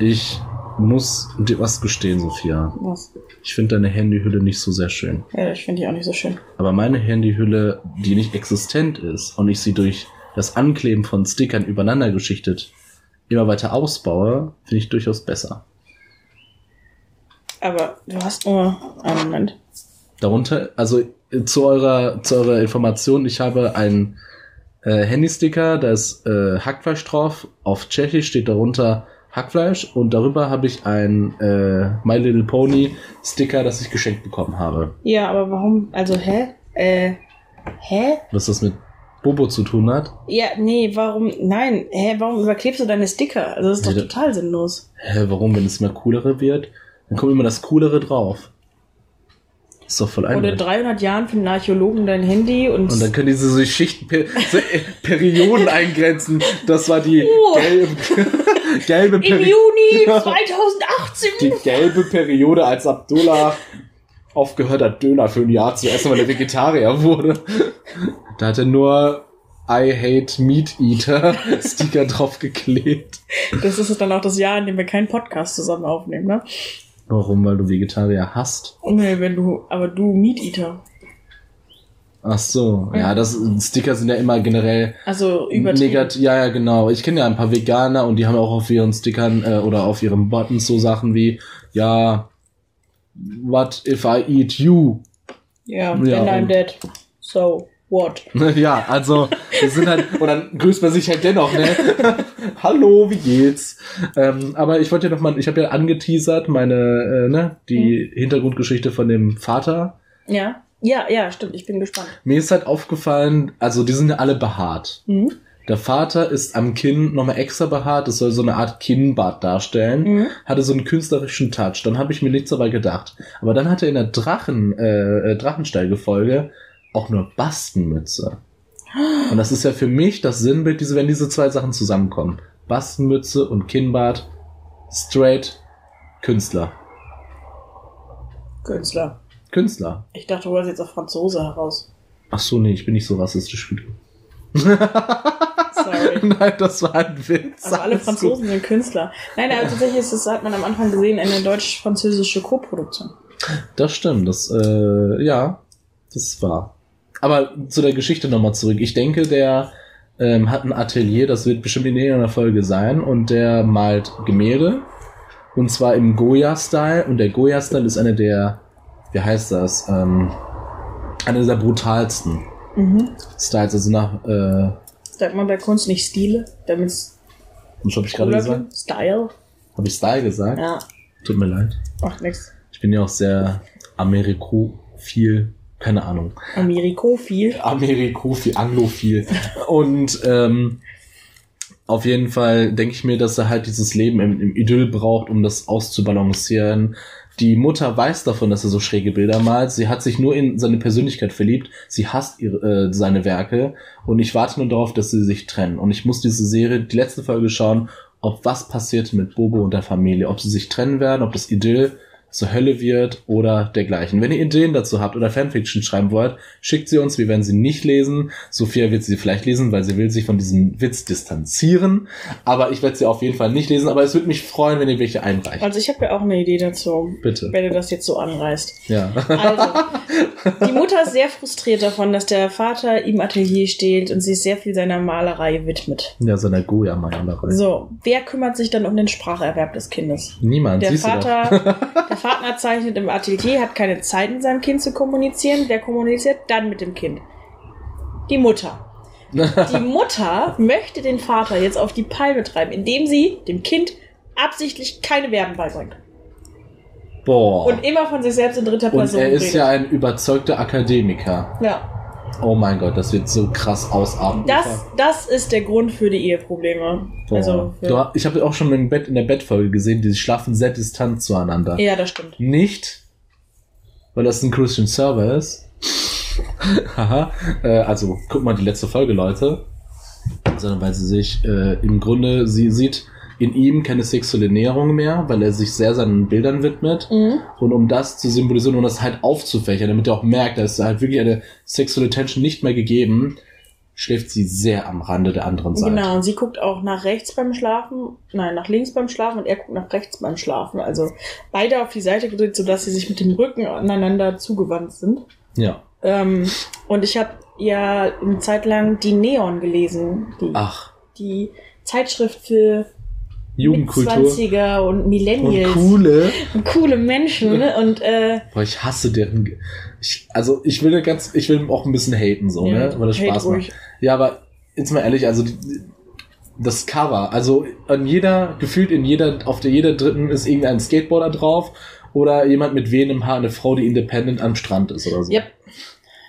B: Ich muss dir was gestehen, Sophia.
A: Was?
B: Ich finde deine Handyhülle nicht so sehr schön.
A: Ja, ich finde die auch nicht so schön.
B: Aber meine Handyhülle, die nicht existent ist und ich sie durch das Ankleben von Stickern übereinander geschichtet immer weiter ausbaue, finde ich durchaus besser.
A: Aber du hast nur einen Moment.
B: Darunter, also äh, zu eurer, zu eurer Information, ich habe einen äh, Handysticker, da ist äh, Hackfleisch drauf. Auf Tschechisch steht darunter Hackfleisch und darüber habe ich einen äh, My Little Pony Sticker, das ich geschenkt bekommen habe.
A: Ja, aber warum? Also, hä? Äh, hä?
B: Was das mit Bobo zu tun hat.
A: Ja, nee, warum? Nein, hä, warum überklebst du deine Sticker? Also, das ist doch total sinnlos.
B: Hä, warum, wenn es immer coolere wird? Dann kommt immer das Coolere drauf. Ist doch voll
A: Oder
B: einleuchtend.
A: 300 Jahren finden Archäologen dein Handy und,
B: Und dann können diese so Schichten, per- so äh, Perioden eingrenzen. Das war die
A: Oh.
B: Gelbe, gelbe
A: im. Juni 2018
B: Die gelbe Periode, als Abdullah aufgehört hat, Döner für ein Jahr zu essen, weil er Vegetarier wurde. Da hat er nur I hate meat eater Sticker drauf geklebt.
A: Das ist dann auch das Jahr, in dem wir keinen Podcast zusammen aufnehmen, ne?
B: Warum? Weil du Vegetarier hast?
A: Nee, wenn du, aber du Meat Eater.
B: Ach so. Ja, das Sticker sind ja immer generell
A: Also übertrieben.
B: Negat ja, ja, genau. Ich kenne ja ein paar Veganer und die haben auch auf ihren Stickern äh, oder auf ihren Buttons so Sachen wie, ja, what if I eat you?
A: Ja,
B: Ja,
A: and I'm dead. So, what?
B: ja, also, wir sind halt, und dann grüßt man sich halt dennoch, ne? Hallo, wie geht's? Ähm, aber ich wollte ja noch mal, ich habe ja angeteasert, meine, äh, ne, die Hintergrundgeschichte von dem Vater.
A: Ja? Ja, ja, stimmt, ich bin gespannt.
B: Mir ist halt aufgefallen, also die sind ja alle behaart.
A: Mhm.
B: Der Vater ist am Kinn nochmal extra behaart, das soll so eine Art Kinnbart darstellen.
A: Mhm.
B: Hatte so einen künstlerischen Touch. Dann habe ich mir nichts dabei gedacht. Aber dann hat er in der Drachen, äh, äh, Drachensteige-Folge auch nur Bastenmütze. Und das ist ja für mich das Sinnbild, diese, wenn diese zwei Sachen zusammenkommen. Bastenmütze und Kinnbart. Straight Künstler.
A: Künstler.
B: Künstler.
A: Ich dachte, du wolltest jetzt auf Franzose heraus.
B: Ach so, nee, ich bin nicht so rassistisch wie du.
A: Sorry.
B: Nein, das war ein Witz.
A: Aber alle
B: Alles gut.
A: Franzosen sind Künstler. Nein, aber tatsächlich ist das, hat man am Anfang gesehen, eine deutsch-französische Co-Produktion.
B: Das stimmt, das, äh, ja, das war. Aber zu der Geschichte nochmal zurück. Ich denke, der ähm, hat ein Atelier, das wird bestimmt in irgendeiner Folge sein, und der malt Gemälde. Und zwar im Goya-Style. Und der Goya-Style ist einer der, wie heißt das, ähm, einer der brutalsten
A: Mhm.
B: Styles. Also nach, äh,
A: Sagt man bei Kunst nicht Stile, damit es
B: was habe ich gerade gesagt?
A: Style?
B: Habe ich Style gesagt?
A: Ja,
B: Tut mir leid.
A: macht nix.
B: Ich bin ja auch sehr Amerikophil, keine Ahnung.
A: Amerikophil.
B: Amerikophil, Anglophil. Und ähm, auf jeden Fall denke ich mir, dass er halt dieses Leben im, im Idyll braucht, um das auszubalancieren. Die Mutter weiß davon, dass er so schräge Bilder malt. Sie hat sich nur in seine Persönlichkeit verliebt. Sie hasst ihre, äh, seine Werke. Und ich warte nur darauf, dass sie sich trennen. Und ich muss diese Serie, die letzte Folge schauen, ob was passiert mit Bobo und der Familie. Ob sie sich trennen werden, ob das Idyll zur Hölle wird oder dergleichen. Wenn ihr Ideen dazu habt oder Fanfiction schreiben wollt, schickt sie uns, wir werden sie nicht lesen. Sophia wird sie vielleicht lesen, weil sie will sich von diesem Witz distanzieren. Aber ich werde sie auf jeden Fall nicht lesen. Aber es würde mich freuen, wenn ihr welche einreicht.
A: Also ich habe ja auch eine Idee dazu,
B: Bitte.
A: wenn du das jetzt so anreißt.
B: Ja.
A: Also, die Mutter ist sehr frustriert davon, dass der Vater im Atelier steht und sich sehr viel seiner Malerei widmet.
B: Ja, seiner Goya-Malerei.
A: So, wer kümmert sich dann um den Spracherwerb des Kindes?
B: Niemand,
A: Der. Vater, der Vater zeichnet im Atelier, hat keine Zeit, mit seinem Kind zu kommunizieren. Wer kommuniziert dann mit dem Kind? Die Mutter. Die Mutter möchte den Vater jetzt auf die Palme treiben, indem sie dem Kind absichtlich keine Verben beibringt.
B: Boah.
A: Und immer von sich selbst in dritter
B: Und
A: Person
B: er ist
A: redet.
B: ja ein überzeugter Akademiker.
A: ja.
B: Oh mein Gott, das wird so krass ausarten.
A: Das, das ist der Grund für die Eheprobleme.
B: Boah.
A: Also
B: du, ich habe auch schon im Bett, in der Bettfolge gesehen, die schlafen sehr distant zueinander.
A: ja, das stimmt.
B: Nicht, weil das ein Christian Server ist. Haha. äh, also, guck mal die letzte Folge, Leute. Sondern weil sie sich äh, im Grunde, sie sieht in ihm keine sexuelle Näherung mehr, weil er sich sehr seinen Bildern widmet.
A: Mhm.
B: Und um das zu symbolisieren und das halt aufzufächern, damit er auch merkt, dass halt wirklich eine sexuelle Tension nicht mehr gegeben, schläft sie sehr am Rande der anderen Seite.
A: Genau, und sie guckt auch nach rechts beim Schlafen, nein, nach links beim Schlafen und er guckt nach rechts beim Schlafen. Also beide auf die Seite gedreht, sodass sie sich mit dem Rücken aneinander zugewandt sind.
B: Ja.
A: Ähm, und ich habe ja eine Zeit lang die Neon gelesen, die,
B: Ach,
A: die Zeitschrift für
B: Jugendkultur.
A: Mitzwanziger und
B: Und
A: Millennials.
B: coole.
A: Und coole Menschen. ne? Und äh,
B: Boah, ich hasse deren. Ich, also ich will ganz, ich will auch ein bisschen haten so,
A: Ja,
B: ne, weil das Spaß
A: ruhig.
B: macht. Ja, aber jetzt mal ehrlich, also das Cover, also an jeder gefühlt in jeder, auf der jeder dritten ist irgendein Skateboarder drauf oder jemand mit wehendem Haar, eine Frau, die independent am Strand ist oder so.
A: Yep.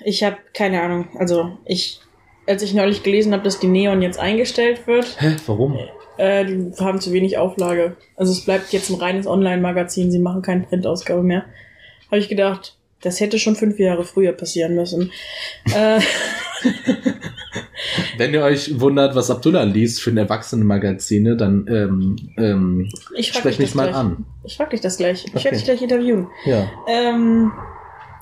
A: Ich habe keine Ahnung. Also ich, als ich neulich gelesen habe, dass die Neon jetzt eingestellt wird,
B: Hä, warum?
A: Äh, die haben zu wenig Auflage. Also es bleibt jetzt ein reines Online-Magazin. Sie machen keine Printausgabe mehr. Habe ich gedacht, Das hätte schon fünf Jahre früher passieren müssen. äh,
B: Wenn ihr euch wundert, was Abdullah liest für ein Erwachsenenmagazine, dann ähm, ähm,
A: ich
B: sprech mich mal
A: gleich.
B: an.
A: Ich frag dich das gleich. Ich
B: Okay.
A: werde dich gleich interviewen.
B: Ja.
A: Ähm,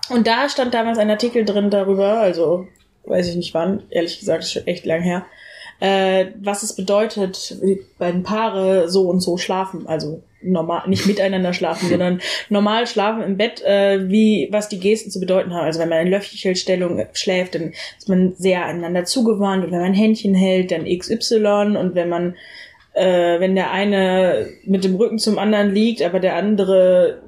A: und da stand damals ein Artikel drin darüber, also weiß ich nicht wann, ehrlich gesagt, ist schon echt lang her, äh, was es bedeutet, wenn Paare so und so schlafen, also normal, nicht miteinander schlafen, sondern normal schlafen im Bett, äh, wie, was die Gesten zu bedeuten haben. Also wenn man in Löffelstellung schläft, dann ist man sehr einander zugewandt und wenn man Händchen hält, dann XY und wenn man äh, wenn der eine mit dem Rücken zum anderen liegt, aber der andere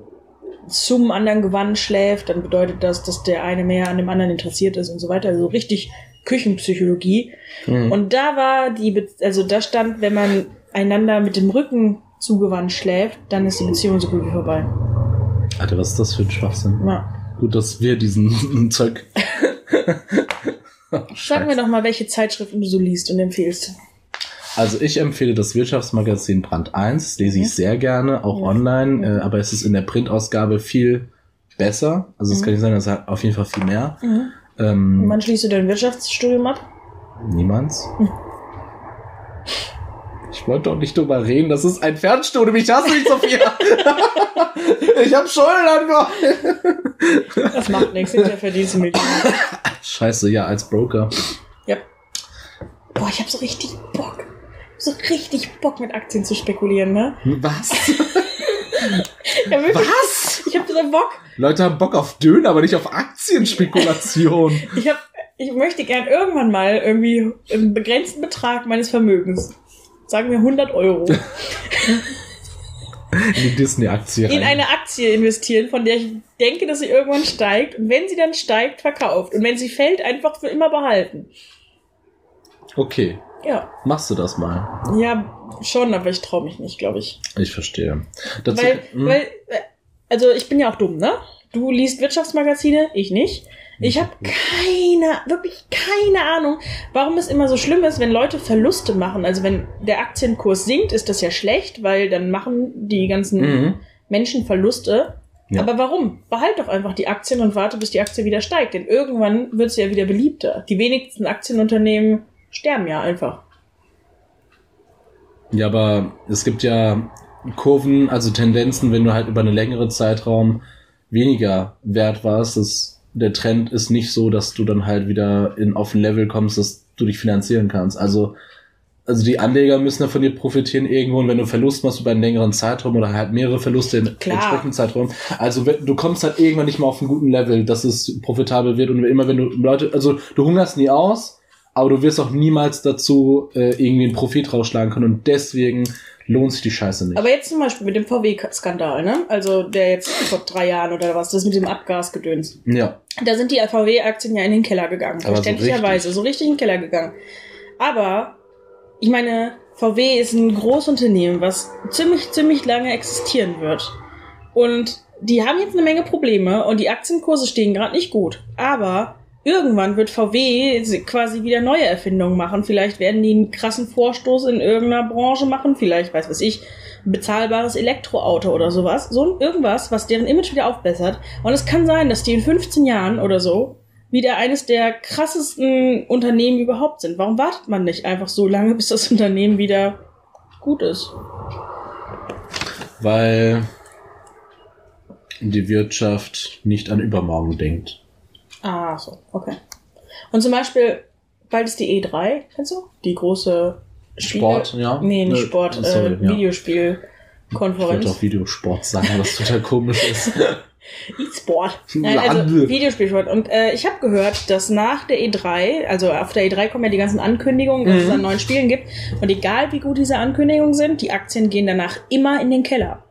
A: zum anderen Gewand schläft, dann bedeutet das, dass der eine mehr an dem anderen interessiert ist und so weiter. Also richtig Küchenpsychologie.
B: Mhm.
A: Und da war die, Be also da stand, wenn man einander mit dem Rücken zugewandt schläft, dann ist die Beziehung so gut wie vorbei.
B: Alter, was ist das für ein Schwachsinn?
A: Ja.
B: Gut, dass wir diesen Zeug.
A: Sag mir doch mal, welche Zeitschriften du so liest und empfiehlst.
B: Also ich empfehle das Wirtschaftsmagazin Brand 1, das lese ich sehr gerne, auch
A: Ja.
B: online,
A: Mhm.
B: äh, aber es ist in der Printausgabe viel besser. Also es
A: Mhm.
B: kann nicht sein, das hat auf jeden Fall viel mehr.
A: Mhm.
B: Ähm,
A: Wann schließt du dein Wirtschaftsstudium ab?
B: Niemands.
A: Hm.
B: Ich wollte doch nicht drüber reden, das ist ein Fernstudium, ich hasse dich, Sophia. ich hab Schulden angefangen.
A: Das macht nichts, hinterher verdienst du Millionen.
B: Scheiße, ja, als Broker.
A: Ja. Boah, ich hab so richtig Bock. So richtig Bock mit Aktien zu spekulieren, ne?
B: Was?
A: Ja.
B: Was?
A: Ich hab so Bock.
B: Leute haben Bock auf Döner, aber nicht auf Aktienspekulation.
A: Ich hab, ich möchte gern irgendwann mal irgendwie einen begrenzten Betrag meines Vermögens, sagen wir 100 Euro,
B: In die Disney-Aktie
A: in eine Aktie investieren, von der ich denke, dass sie irgendwann steigt. Und wenn sie dann steigt, verkauft. Und wenn sie fällt, einfach für immer behalten.
B: Okay,
A: Ja.
B: machst du das mal.
A: Ja, schon, aber ich traue mich nicht, glaube ich.
B: Ich verstehe. Dazu,
A: Weil,
B: hm,
A: weil, äh, also ich bin ja auch dumm, ne? Du liest Wirtschaftsmagazine, ich nicht. Ich habe keine, wirklich keine Ahnung, warum es immer so schlimm ist, wenn Leute Verluste machen. Also wenn der Aktienkurs sinkt, ist das ja schlecht, weil dann machen die ganzen
B: mhm.
A: Menschen Verluste.
B: Ja.
A: Aber warum? Behalt doch einfach die Aktien und warte, bis die Aktie wieder steigt. Denn irgendwann wird sie ja wieder beliebter. Die wenigsten Aktienunternehmen sterben ja einfach.
B: Ja, aber es gibt ja Kurven, also Tendenzen, wenn du halt über einen längeren Zeitraum weniger wert warst, das, der Trend ist nicht so, dass du dann halt wieder in, auf ein Level kommst, dass du dich finanzieren kannst. Also, also die Anleger müssen ja von dir profitieren irgendwo und wenn du Verlust machst über einen längeren Zeitraum oder halt mehrere Verluste in
A: Klar.
B: entsprechenden Zeitraum, also du kommst halt irgendwann nicht mehr auf einen guten Level, dass es profitabel wird und immer wenn du Leute, also du hungerst nie aus, aber du wirst auch niemals dazu äh, irgendwie einen Profit rausschlagen können und deswegen lohnt sich die Scheiße nicht.
A: Aber jetzt zum Beispiel mit dem VW-Skandal, ne? Also der jetzt vor drei Jahren oder was, das mit dem Abgasgedöns.
B: ja,
A: Da sind die VW-Aktien ja in den Keller gegangen.
B: Aber so
A: verständlicherweise. So richtig in den Keller gegangen. Aber, ich meine, VW ist ein Großunternehmen, was ziemlich, ziemlich lange existieren wird. Und die haben jetzt eine Menge Probleme und die Aktienkurse stehen gerade nicht gut. Aber irgendwann wird VW quasi wieder neue Erfindungen machen. Vielleicht werden die einen krassen Vorstoß in irgendeiner Branche machen. Vielleicht, weiß was ich, ein bezahlbares Elektroauto oder sowas. So irgendwas, was deren Image wieder aufbessert. Und es kann sein, dass die in 15 Jahren oder so wieder eines der krassesten Unternehmen überhaupt sind. Warum wartet man nicht einfach so lange, bis das Unternehmen wieder gut ist?
B: weil die Wirtschaft nicht an übermorgen denkt.
A: Ah, so, okay. Und zum Beispiel, bald ist die E3, kennst du? Die große Spiele
B: Sport, ja?
A: Nee, nicht
B: Äh,
A: Sport,
B: sorry,
A: äh,
B: ja. Ich
A: Videospielkonferenz.
B: auch Videosport sagen, was total komisch ist.
A: E-Sport. Nein, also. Videospielsport. Und äh, ich habe gehört, dass nach der E3, also auf der E3 kommen ja die ganzen Ankündigungen, was es
B: Mhm.
A: an neuen Spielen gibt. Und egal wie gut diese Ankündigungen sind, die Aktien gehen danach immer in den Keller.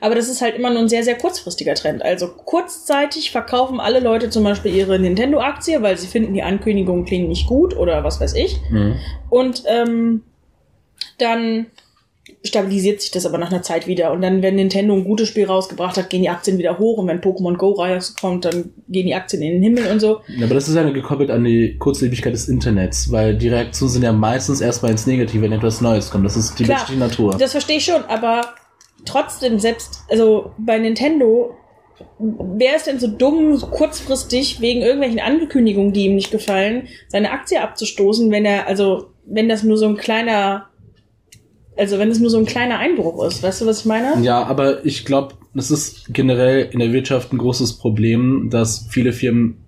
A: Aber das ist halt immer nur ein sehr, sehr kurzfristiger Trend. Also kurzzeitig verkaufen alle Leute zum Beispiel ihre Nintendo-Aktie, weil sie finden, die Ankündigungen klingen nicht gut oder was weiß ich.
B: Mhm.
A: Und ähm, dann stabilisiert sich das aber nach einer Zeit wieder. Und dann, wenn Nintendo ein gutes Spiel rausgebracht hat, gehen die Aktien wieder hoch. Und wenn Pokémon Go rauskommt, dann gehen die Aktien in den Himmel und so.
B: Ja, aber das ist ja gekoppelt an die Kurzlebigkeit des Internets, weil die Reaktionen sind ja meistens erstmal ins Negative, wenn etwas Neues kommt. Das ist die
A: Klar,
B: menschliche Natur.
A: Das verstehe ich schon, aber trotzdem selbst, also bei Nintendo wer ist denn so dumm, kurzfristig wegen irgendwelchen Ankündigungen, die ihm nicht gefallen, seine Aktie abzustoßen, wenn er, also, wenn das nur so ein kleiner, also wenn es nur so ein kleiner Einbruch ist, weißt du, was ich meine?
B: Ja, aber ich glaube, das ist generell in der Wirtschaft ein großes Problem, dass viele Firmen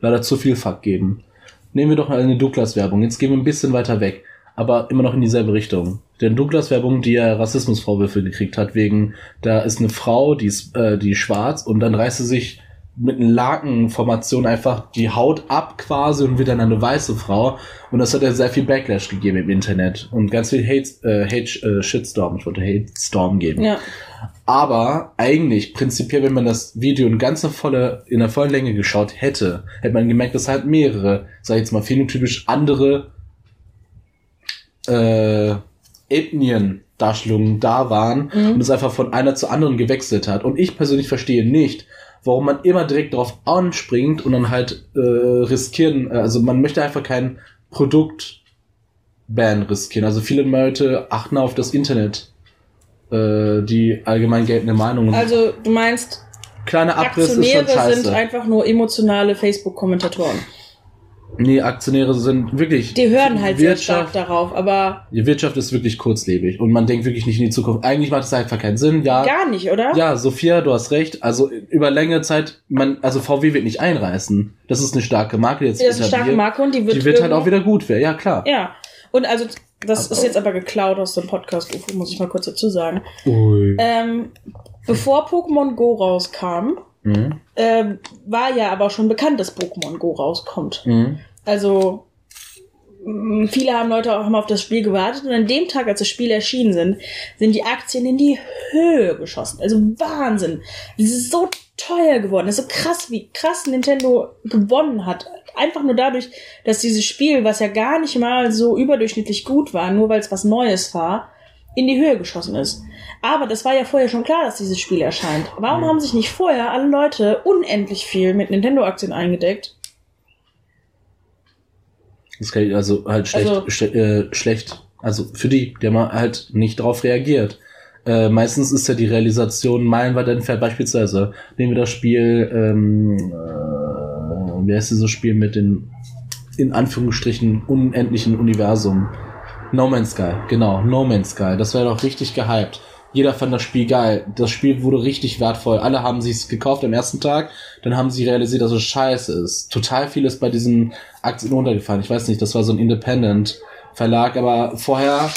B: leider zu viel Fuck geben. Nehmen wir doch mal eine Douglas-Werbung. Jetzt gehen wir ein bisschen weiter weg, aber immer noch in dieselbe Richtung. Denn Douglas-Werbung, die ja Rassismusvorwürfe gekriegt hat, wegen, da ist eine Frau, die ist, äh, die ist schwarz und dann reißt sie sich mit einer Lakenformation einfach die Haut ab quasi und wird dann eine weiße Frau. Und das hat ja sehr viel Backlash gegeben im Internet und ganz viel Hate, äh, Hate äh, Shitstorm, ich wollte Hate Storm geben.
A: Ja.
B: Aber eigentlich, prinzipiell, wenn man das Video in ganzer volle, in der vollen Länge geschaut hätte, hätte man gemerkt, dass halt mehrere, sag ich jetzt mal, phänotypisch andere äh, Ethnien-Darstellungen da waren
A: Mhm.
B: und es einfach von einer zur anderen gewechselt hat. Und ich persönlich verstehe nicht, warum man immer direkt darauf anspringt und dann halt äh, riskieren, also man möchte einfach kein Produkt-Ban riskieren. Also viele Leute achten auf das Internet, äh, die allgemein geltende Meinung.
A: Also, du meinst,
B: Kleine Abriss ist schon
A: Aktionäre sind
B: scheiße.
A: einfach nur emotionale Facebook-Kommentatoren.
B: Nee, Aktionäre sind wirklich.
A: Die hören halt sehr
B: Wirtschaft,
A: stark darauf, aber
B: Die Wirtschaft ist wirklich kurzlebig und man denkt wirklich nicht in die Zukunft. Eigentlich macht es einfach keinen Sinn. Ja,
A: gar nicht, oder?
B: ja, Sophia, du hast recht. Also über längere Zeit, man, also VW wird nicht einreißen. Das ist eine starke Marke jetzt.
A: Das ist eine starke. Marke und die wird,
B: Die wird halt auch wieder gut werden. Ja, klar.
A: Ja. Und also, das
B: Aber-
A: ist jetzt aber geklaut aus dem Podcast, UFO, muss ich mal kurz dazu sagen.
B: Ui.
A: Ähm, bevor Pokémon Go rauskam,
B: Mhm.
A: ähm, war ja aber schon bekannt, dass Pokémon Go rauskommt.
B: Mhm.
A: Also viele haben Leute auch immer auf das Spiel gewartet und an dem Tag, als das Spiel erschienen sind, sind die Aktien in die Höhe geschossen. Also Wahnsinn. Es ist so teuer geworden. Es ist so krass, wie krass Nintendo gewonnen hat. Einfach nur dadurch, dass dieses Spiel, was ja gar nicht mal so überdurchschnittlich gut war, nur weil es was Neues war, in die Höhe geschossen ist. Aber das war ja vorher schon klar, dass dieses Spiel erscheint. Warum haben sich nicht vorher alle Leute unendlich viel mit Nintendo-Aktien eingedeckt?
B: Das kann ich also halt schlecht,
A: Also-
B: schle äh, schlecht. Also für die, der mal halt nicht drauf reagiert. Äh, meistens ist ja die Realisation meilenweit entfernt. Beispielsweise nehmen wir das Spiel, ähm, äh, wie heißt dieses Spiel mit den in Anführungsstrichen unendlichen Universum? No Man's Sky, genau, No Man's Sky. Das wäre doch richtig gehypt. Jeder fand das Spiel geil. Das Spiel wurde richtig wertvoll. Alle haben sich's gekauft am ersten Tag. Dann haben sie realisiert, dass es scheiße ist. Total viel ist bei diesen Aktien runtergefallen. Ich weiß nicht, das war so ein Independent Verlag, aber vorher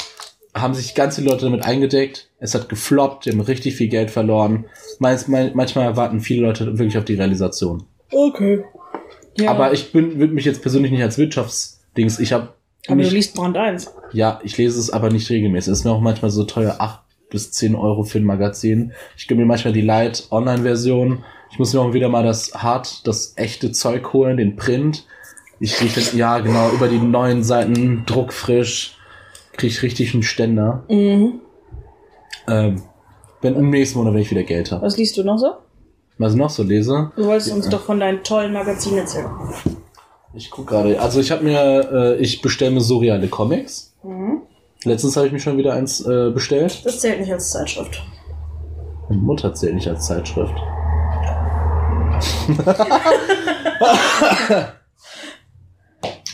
B: haben sich ganz viele Leute damit eingedeckt. Es hat gefloppt, die haben richtig viel Geld verloren. Meist, mein, manchmal erwarten viele Leute wirklich auf die Realisation.
A: Okay. Ja.
B: Aber ich bin, würde mich jetzt persönlich nicht als Wirtschaftsdings. Ich habe
A: Aber du
B: nicht,
A: liest Brand 1.
B: ja, ich lese es aber nicht regelmäßig. Es ist mir auch manchmal so teuer, acht bis zehn Euro für ein Magazin. Ich gebe mir manchmal die Light Online-Version. Ich muss mir auch wieder mal das hart, das echte Zeug holen, den Print. Ich kriege das, ja genau, über die neuen Seiten, druckfrisch, kriege ich richtig einen Ständer.
A: Mhm.
B: Ähm, wenn im nächsten Monat, wenn ich wieder Geld habe.
A: Was liest du noch so?
B: Was ich noch so lese,
A: Du wolltest uns doch von deinen tollen Magazinen erzählen.
B: ich guck gerade, also ich habe mir, äh, ich bestelle mir surreale Comics.
A: Mhm.
B: Letztens habe ich mir schon wieder eins äh, bestellt.
A: Das zählt nicht als Zeitschrift.
B: Meine Mutter zählt nicht als Zeitschrift.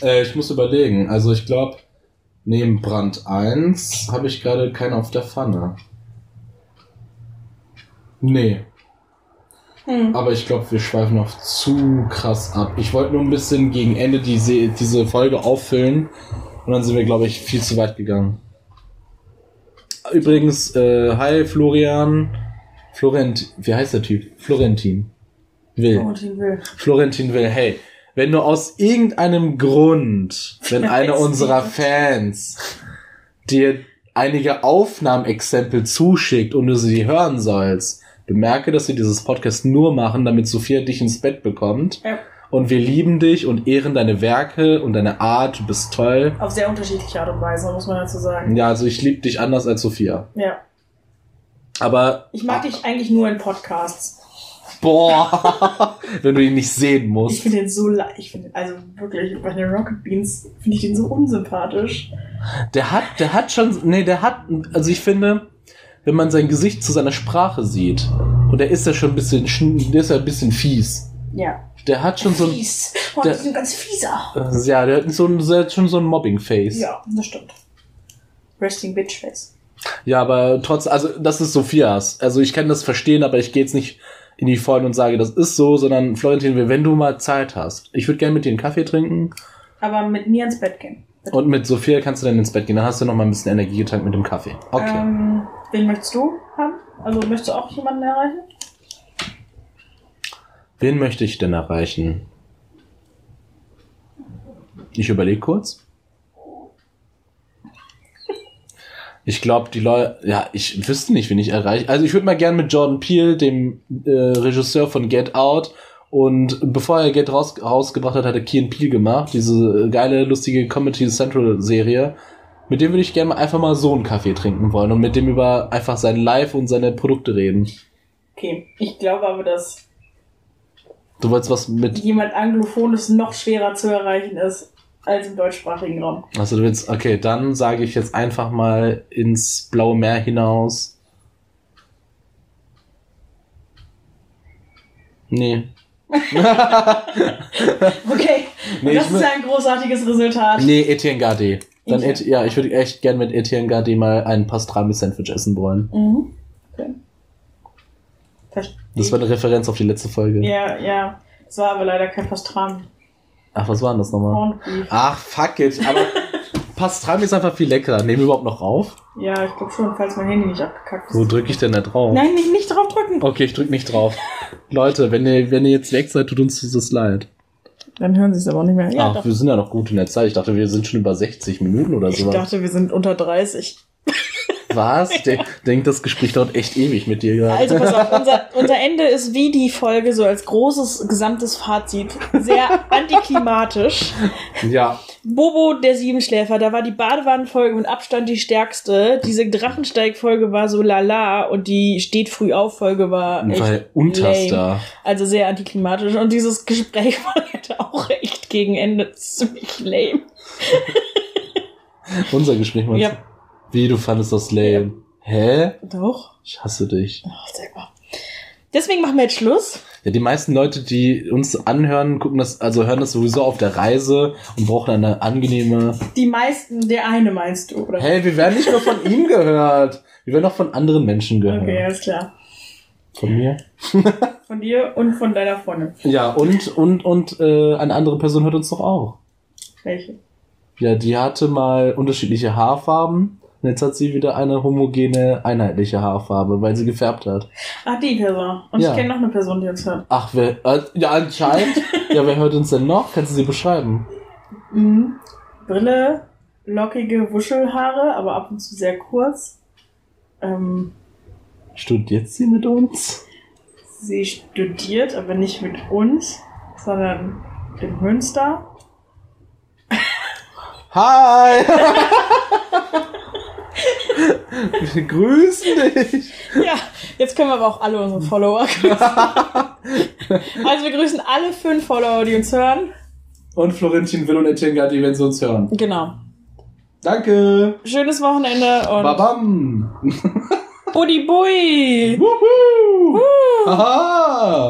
B: äh, ich muss überlegen. Also ich glaube, neben Brand 1 habe ich gerade keinen auf der Pfanne. Nee,
A: Hm.
B: aber ich glaube, wir schweifen noch zu krass ab. Ich wollte nur ein bisschen gegen Ende diese, diese Folge auffüllen und dann sind wir, glaube ich, viel zu weit gegangen. Übrigens, äh, hi Florian. Florent, wie heißt der Typ? Florentin. Will.
A: Florentin Will.
B: Florentin Will, hey, wenn du aus irgendeinem Grund, wenn einer unserer. Fans dir einige Aufnahmeexempel zuschickt und du sie hören sollst, bemerke, dass wir dieses Podcast nur machen, damit Sophia dich ins Bett bekommt.
A: Ja.
B: Und wir lieben dich und ehren deine Werke und deine Art. Du bist toll.
A: Auf sehr unterschiedliche Art und Weise, muss man dazu sagen.
B: Ja, also ich liebe dich anders als Sophia.
A: Ja.
B: Aber
A: Ich mag dich eigentlich nur in Podcasts.
B: boah, wenn du ihn nicht sehen
A: Ich
B: musst.
A: finde den so leicht. Ich finde, also wirklich, bei den Rocket Beans finde ich den so unsympathisch.
B: Der hat, der hat schon, nee, der hat, also ich finde, wenn man sein Gesicht zu seiner Sprache sieht Und der ist ja schon ein bisschen, der ist ja ein bisschen fies.
A: Ja.
B: Der hat schon so ein.
A: Fies. Oh,
B: der-
A: die sind ganz fieser.
B: Äh, Ja, der hat, so ein, der hat schon so ein Mobbing-Face.
A: Ja, das stimmt. Resting Bitch Face.
B: Ja, aber trotz, also das ist Sophias. Also ich kann das verstehen, aber ich gehe jetzt nicht in die Vollen und sage, das ist so, sondern Florentin, wenn du mal Zeit hast, ich würde gerne mit dir einen Kaffee trinken
A: Aber mit mir ins Bett gehen. Bitte.
B: und mit Sophia kannst du dann ins Bett gehen. Dann hast du noch mal ein bisschen Energie getankt mit dem Kaffee. Okay.
A: Ähm, wen möchtest du haben? Also möchtest du auch jemanden erreichen?
B: Wen möchte ich denn erreichen? Ich überlege kurz. Ich glaube, die Leute, ja, ich wüsste nicht, wen ich erreiche. Also ich würde mal gern mit Jordan Peele, dem äh, Regisseur von Get Out, und bevor er Get raus, rausgebracht hat, hat er Key Peele gemacht, diese geile, lustige Comedy Central Serie. Mit dem würde ich gerne einfach mal so einen Kaffee trinken wollen und mit dem über einfach sein Live und seine Produkte reden.
A: Okay, ich glaube aber, dass
B: Du wolltest was mit
A: jemand Anglophones noch schwerer zu erreichen ist als im deutschsprachigen Raum.
B: Also du willst, okay, dann sage ich jetzt einfach mal ins blaue Meer hinaus. Nee.
A: Okay,
B: Nee,
A: das ist ja ein großartiges Resultat.
B: Nee, Etienne Gade. Dann
A: Etienne.
B: Et, ja, ich würde echt gern mit Etienne Gade mal ein Pastrami-Sandwich essen wollen.
A: Mhm. Okay.
B: Das war eine Referenz auf die letzte Folge.
A: Ja, ja. Es war aber leider kein Pastrami.
B: Ach, was war denn das nochmal?
A: Corned Beef.
B: Ach, fuck it. Aber Pastrami ist einfach viel leckerer. Nehmen wir überhaupt noch auf?
A: Ja, ich glaube schon, falls mein Handy nicht abgekackt ist.
B: Wo drücke ich denn da drauf?
A: Nein, nicht, nicht drauf drücken.
B: Okay, ich drück nicht drauf. Leute, wenn ihr, wenn ihr jetzt weg seid, tut uns das leid.
A: Dann hören sie es aber auch nicht mehr. Ja,
B: Ach,
A: doch.
B: wir sind ja noch gut in der Zeit. Ich dachte, wir sind schon über 60 Minuten oder
A: Ich
B: sowas.
A: dachte, wir sind unter 30.
B: Was? De denkt, das Gespräch dauert echt ewig mit dir gerade.
A: Also pass auf, unser, unser Ende ist wie die Folge so als großes gesamtes Fazit. Sehr antiklimatisch.
B: ja,
A: Bobo, der Siebenschläfer, da war die Badewannenfolge mit Abstand die stärkste. Diese Drachensteig-Folge war so lala und die Steht-Früh-auf-Folge war echt
B: weil
A: lame.
B: Unterstar.
A: Also sehr antiklimatisch. Und dieses Gespräch war halt auch echt gegen Ende ziemlich lame.
B: Unser Gespräch meinst
A: Ja.
B: Wie, du fandest das lame? Hä?
A: Doch.
B: Ich hasse dich.
A: Ach, sag mal. Deswegen machen wir jetzt Schluss.
B: Ja, die meisten Leute, die uns anhören, gucken das, also hören das sowieso auf der Reise und brauchen eine angenehme.
A: Die meisten, der eine meinst du, oder?
B: Hey, wir werden nicht nur von ihm gehört. Wir werden auch von anderen Menschen gehört.
A: Okay, alles klar.
B: Von mir?
A: Von dir und von deiner Freundin.
B: Ja, und, und, und äh, eine andere Person hört uns doch auch.
A: Welche?
B: Ja, die hatte mal unterschiedliche Haarfarben. Und jetzt hat sie wieder eine homogene, einheitliche Haarfarbe, weil sie gefärbt hat.
A: Ach, die Person. Und
B: Ja.
A: ich kenne noch eine Person, die uns hört.
B: Ach, wer, äh, ja, anscheinend. ja, wer hört uns denn noch? Kannst du sie beschreiben?
A: Mhm. Brille, lockige Wuschelhaare, aber ab und zu sehr kurz. Ähm,
B: Studiert sie mit uns?
A: sie studiert, aber nicht mit uns, sondern in Münster.
B: Hi! Wir grüßen dich!
A: Ja, jetzt können wir aber auch alle unsere Follower grüßen. also wir grüßen alle fünf Follower, die uns hören.
B: Und Florentin Will und Etienne Gatti, wenn sie uns hören.
A: Genau.
B: Danke!
A: Schönes Wochenende und
B: Babam!
A: Buddy Bui!
B: Wuhu! Haha!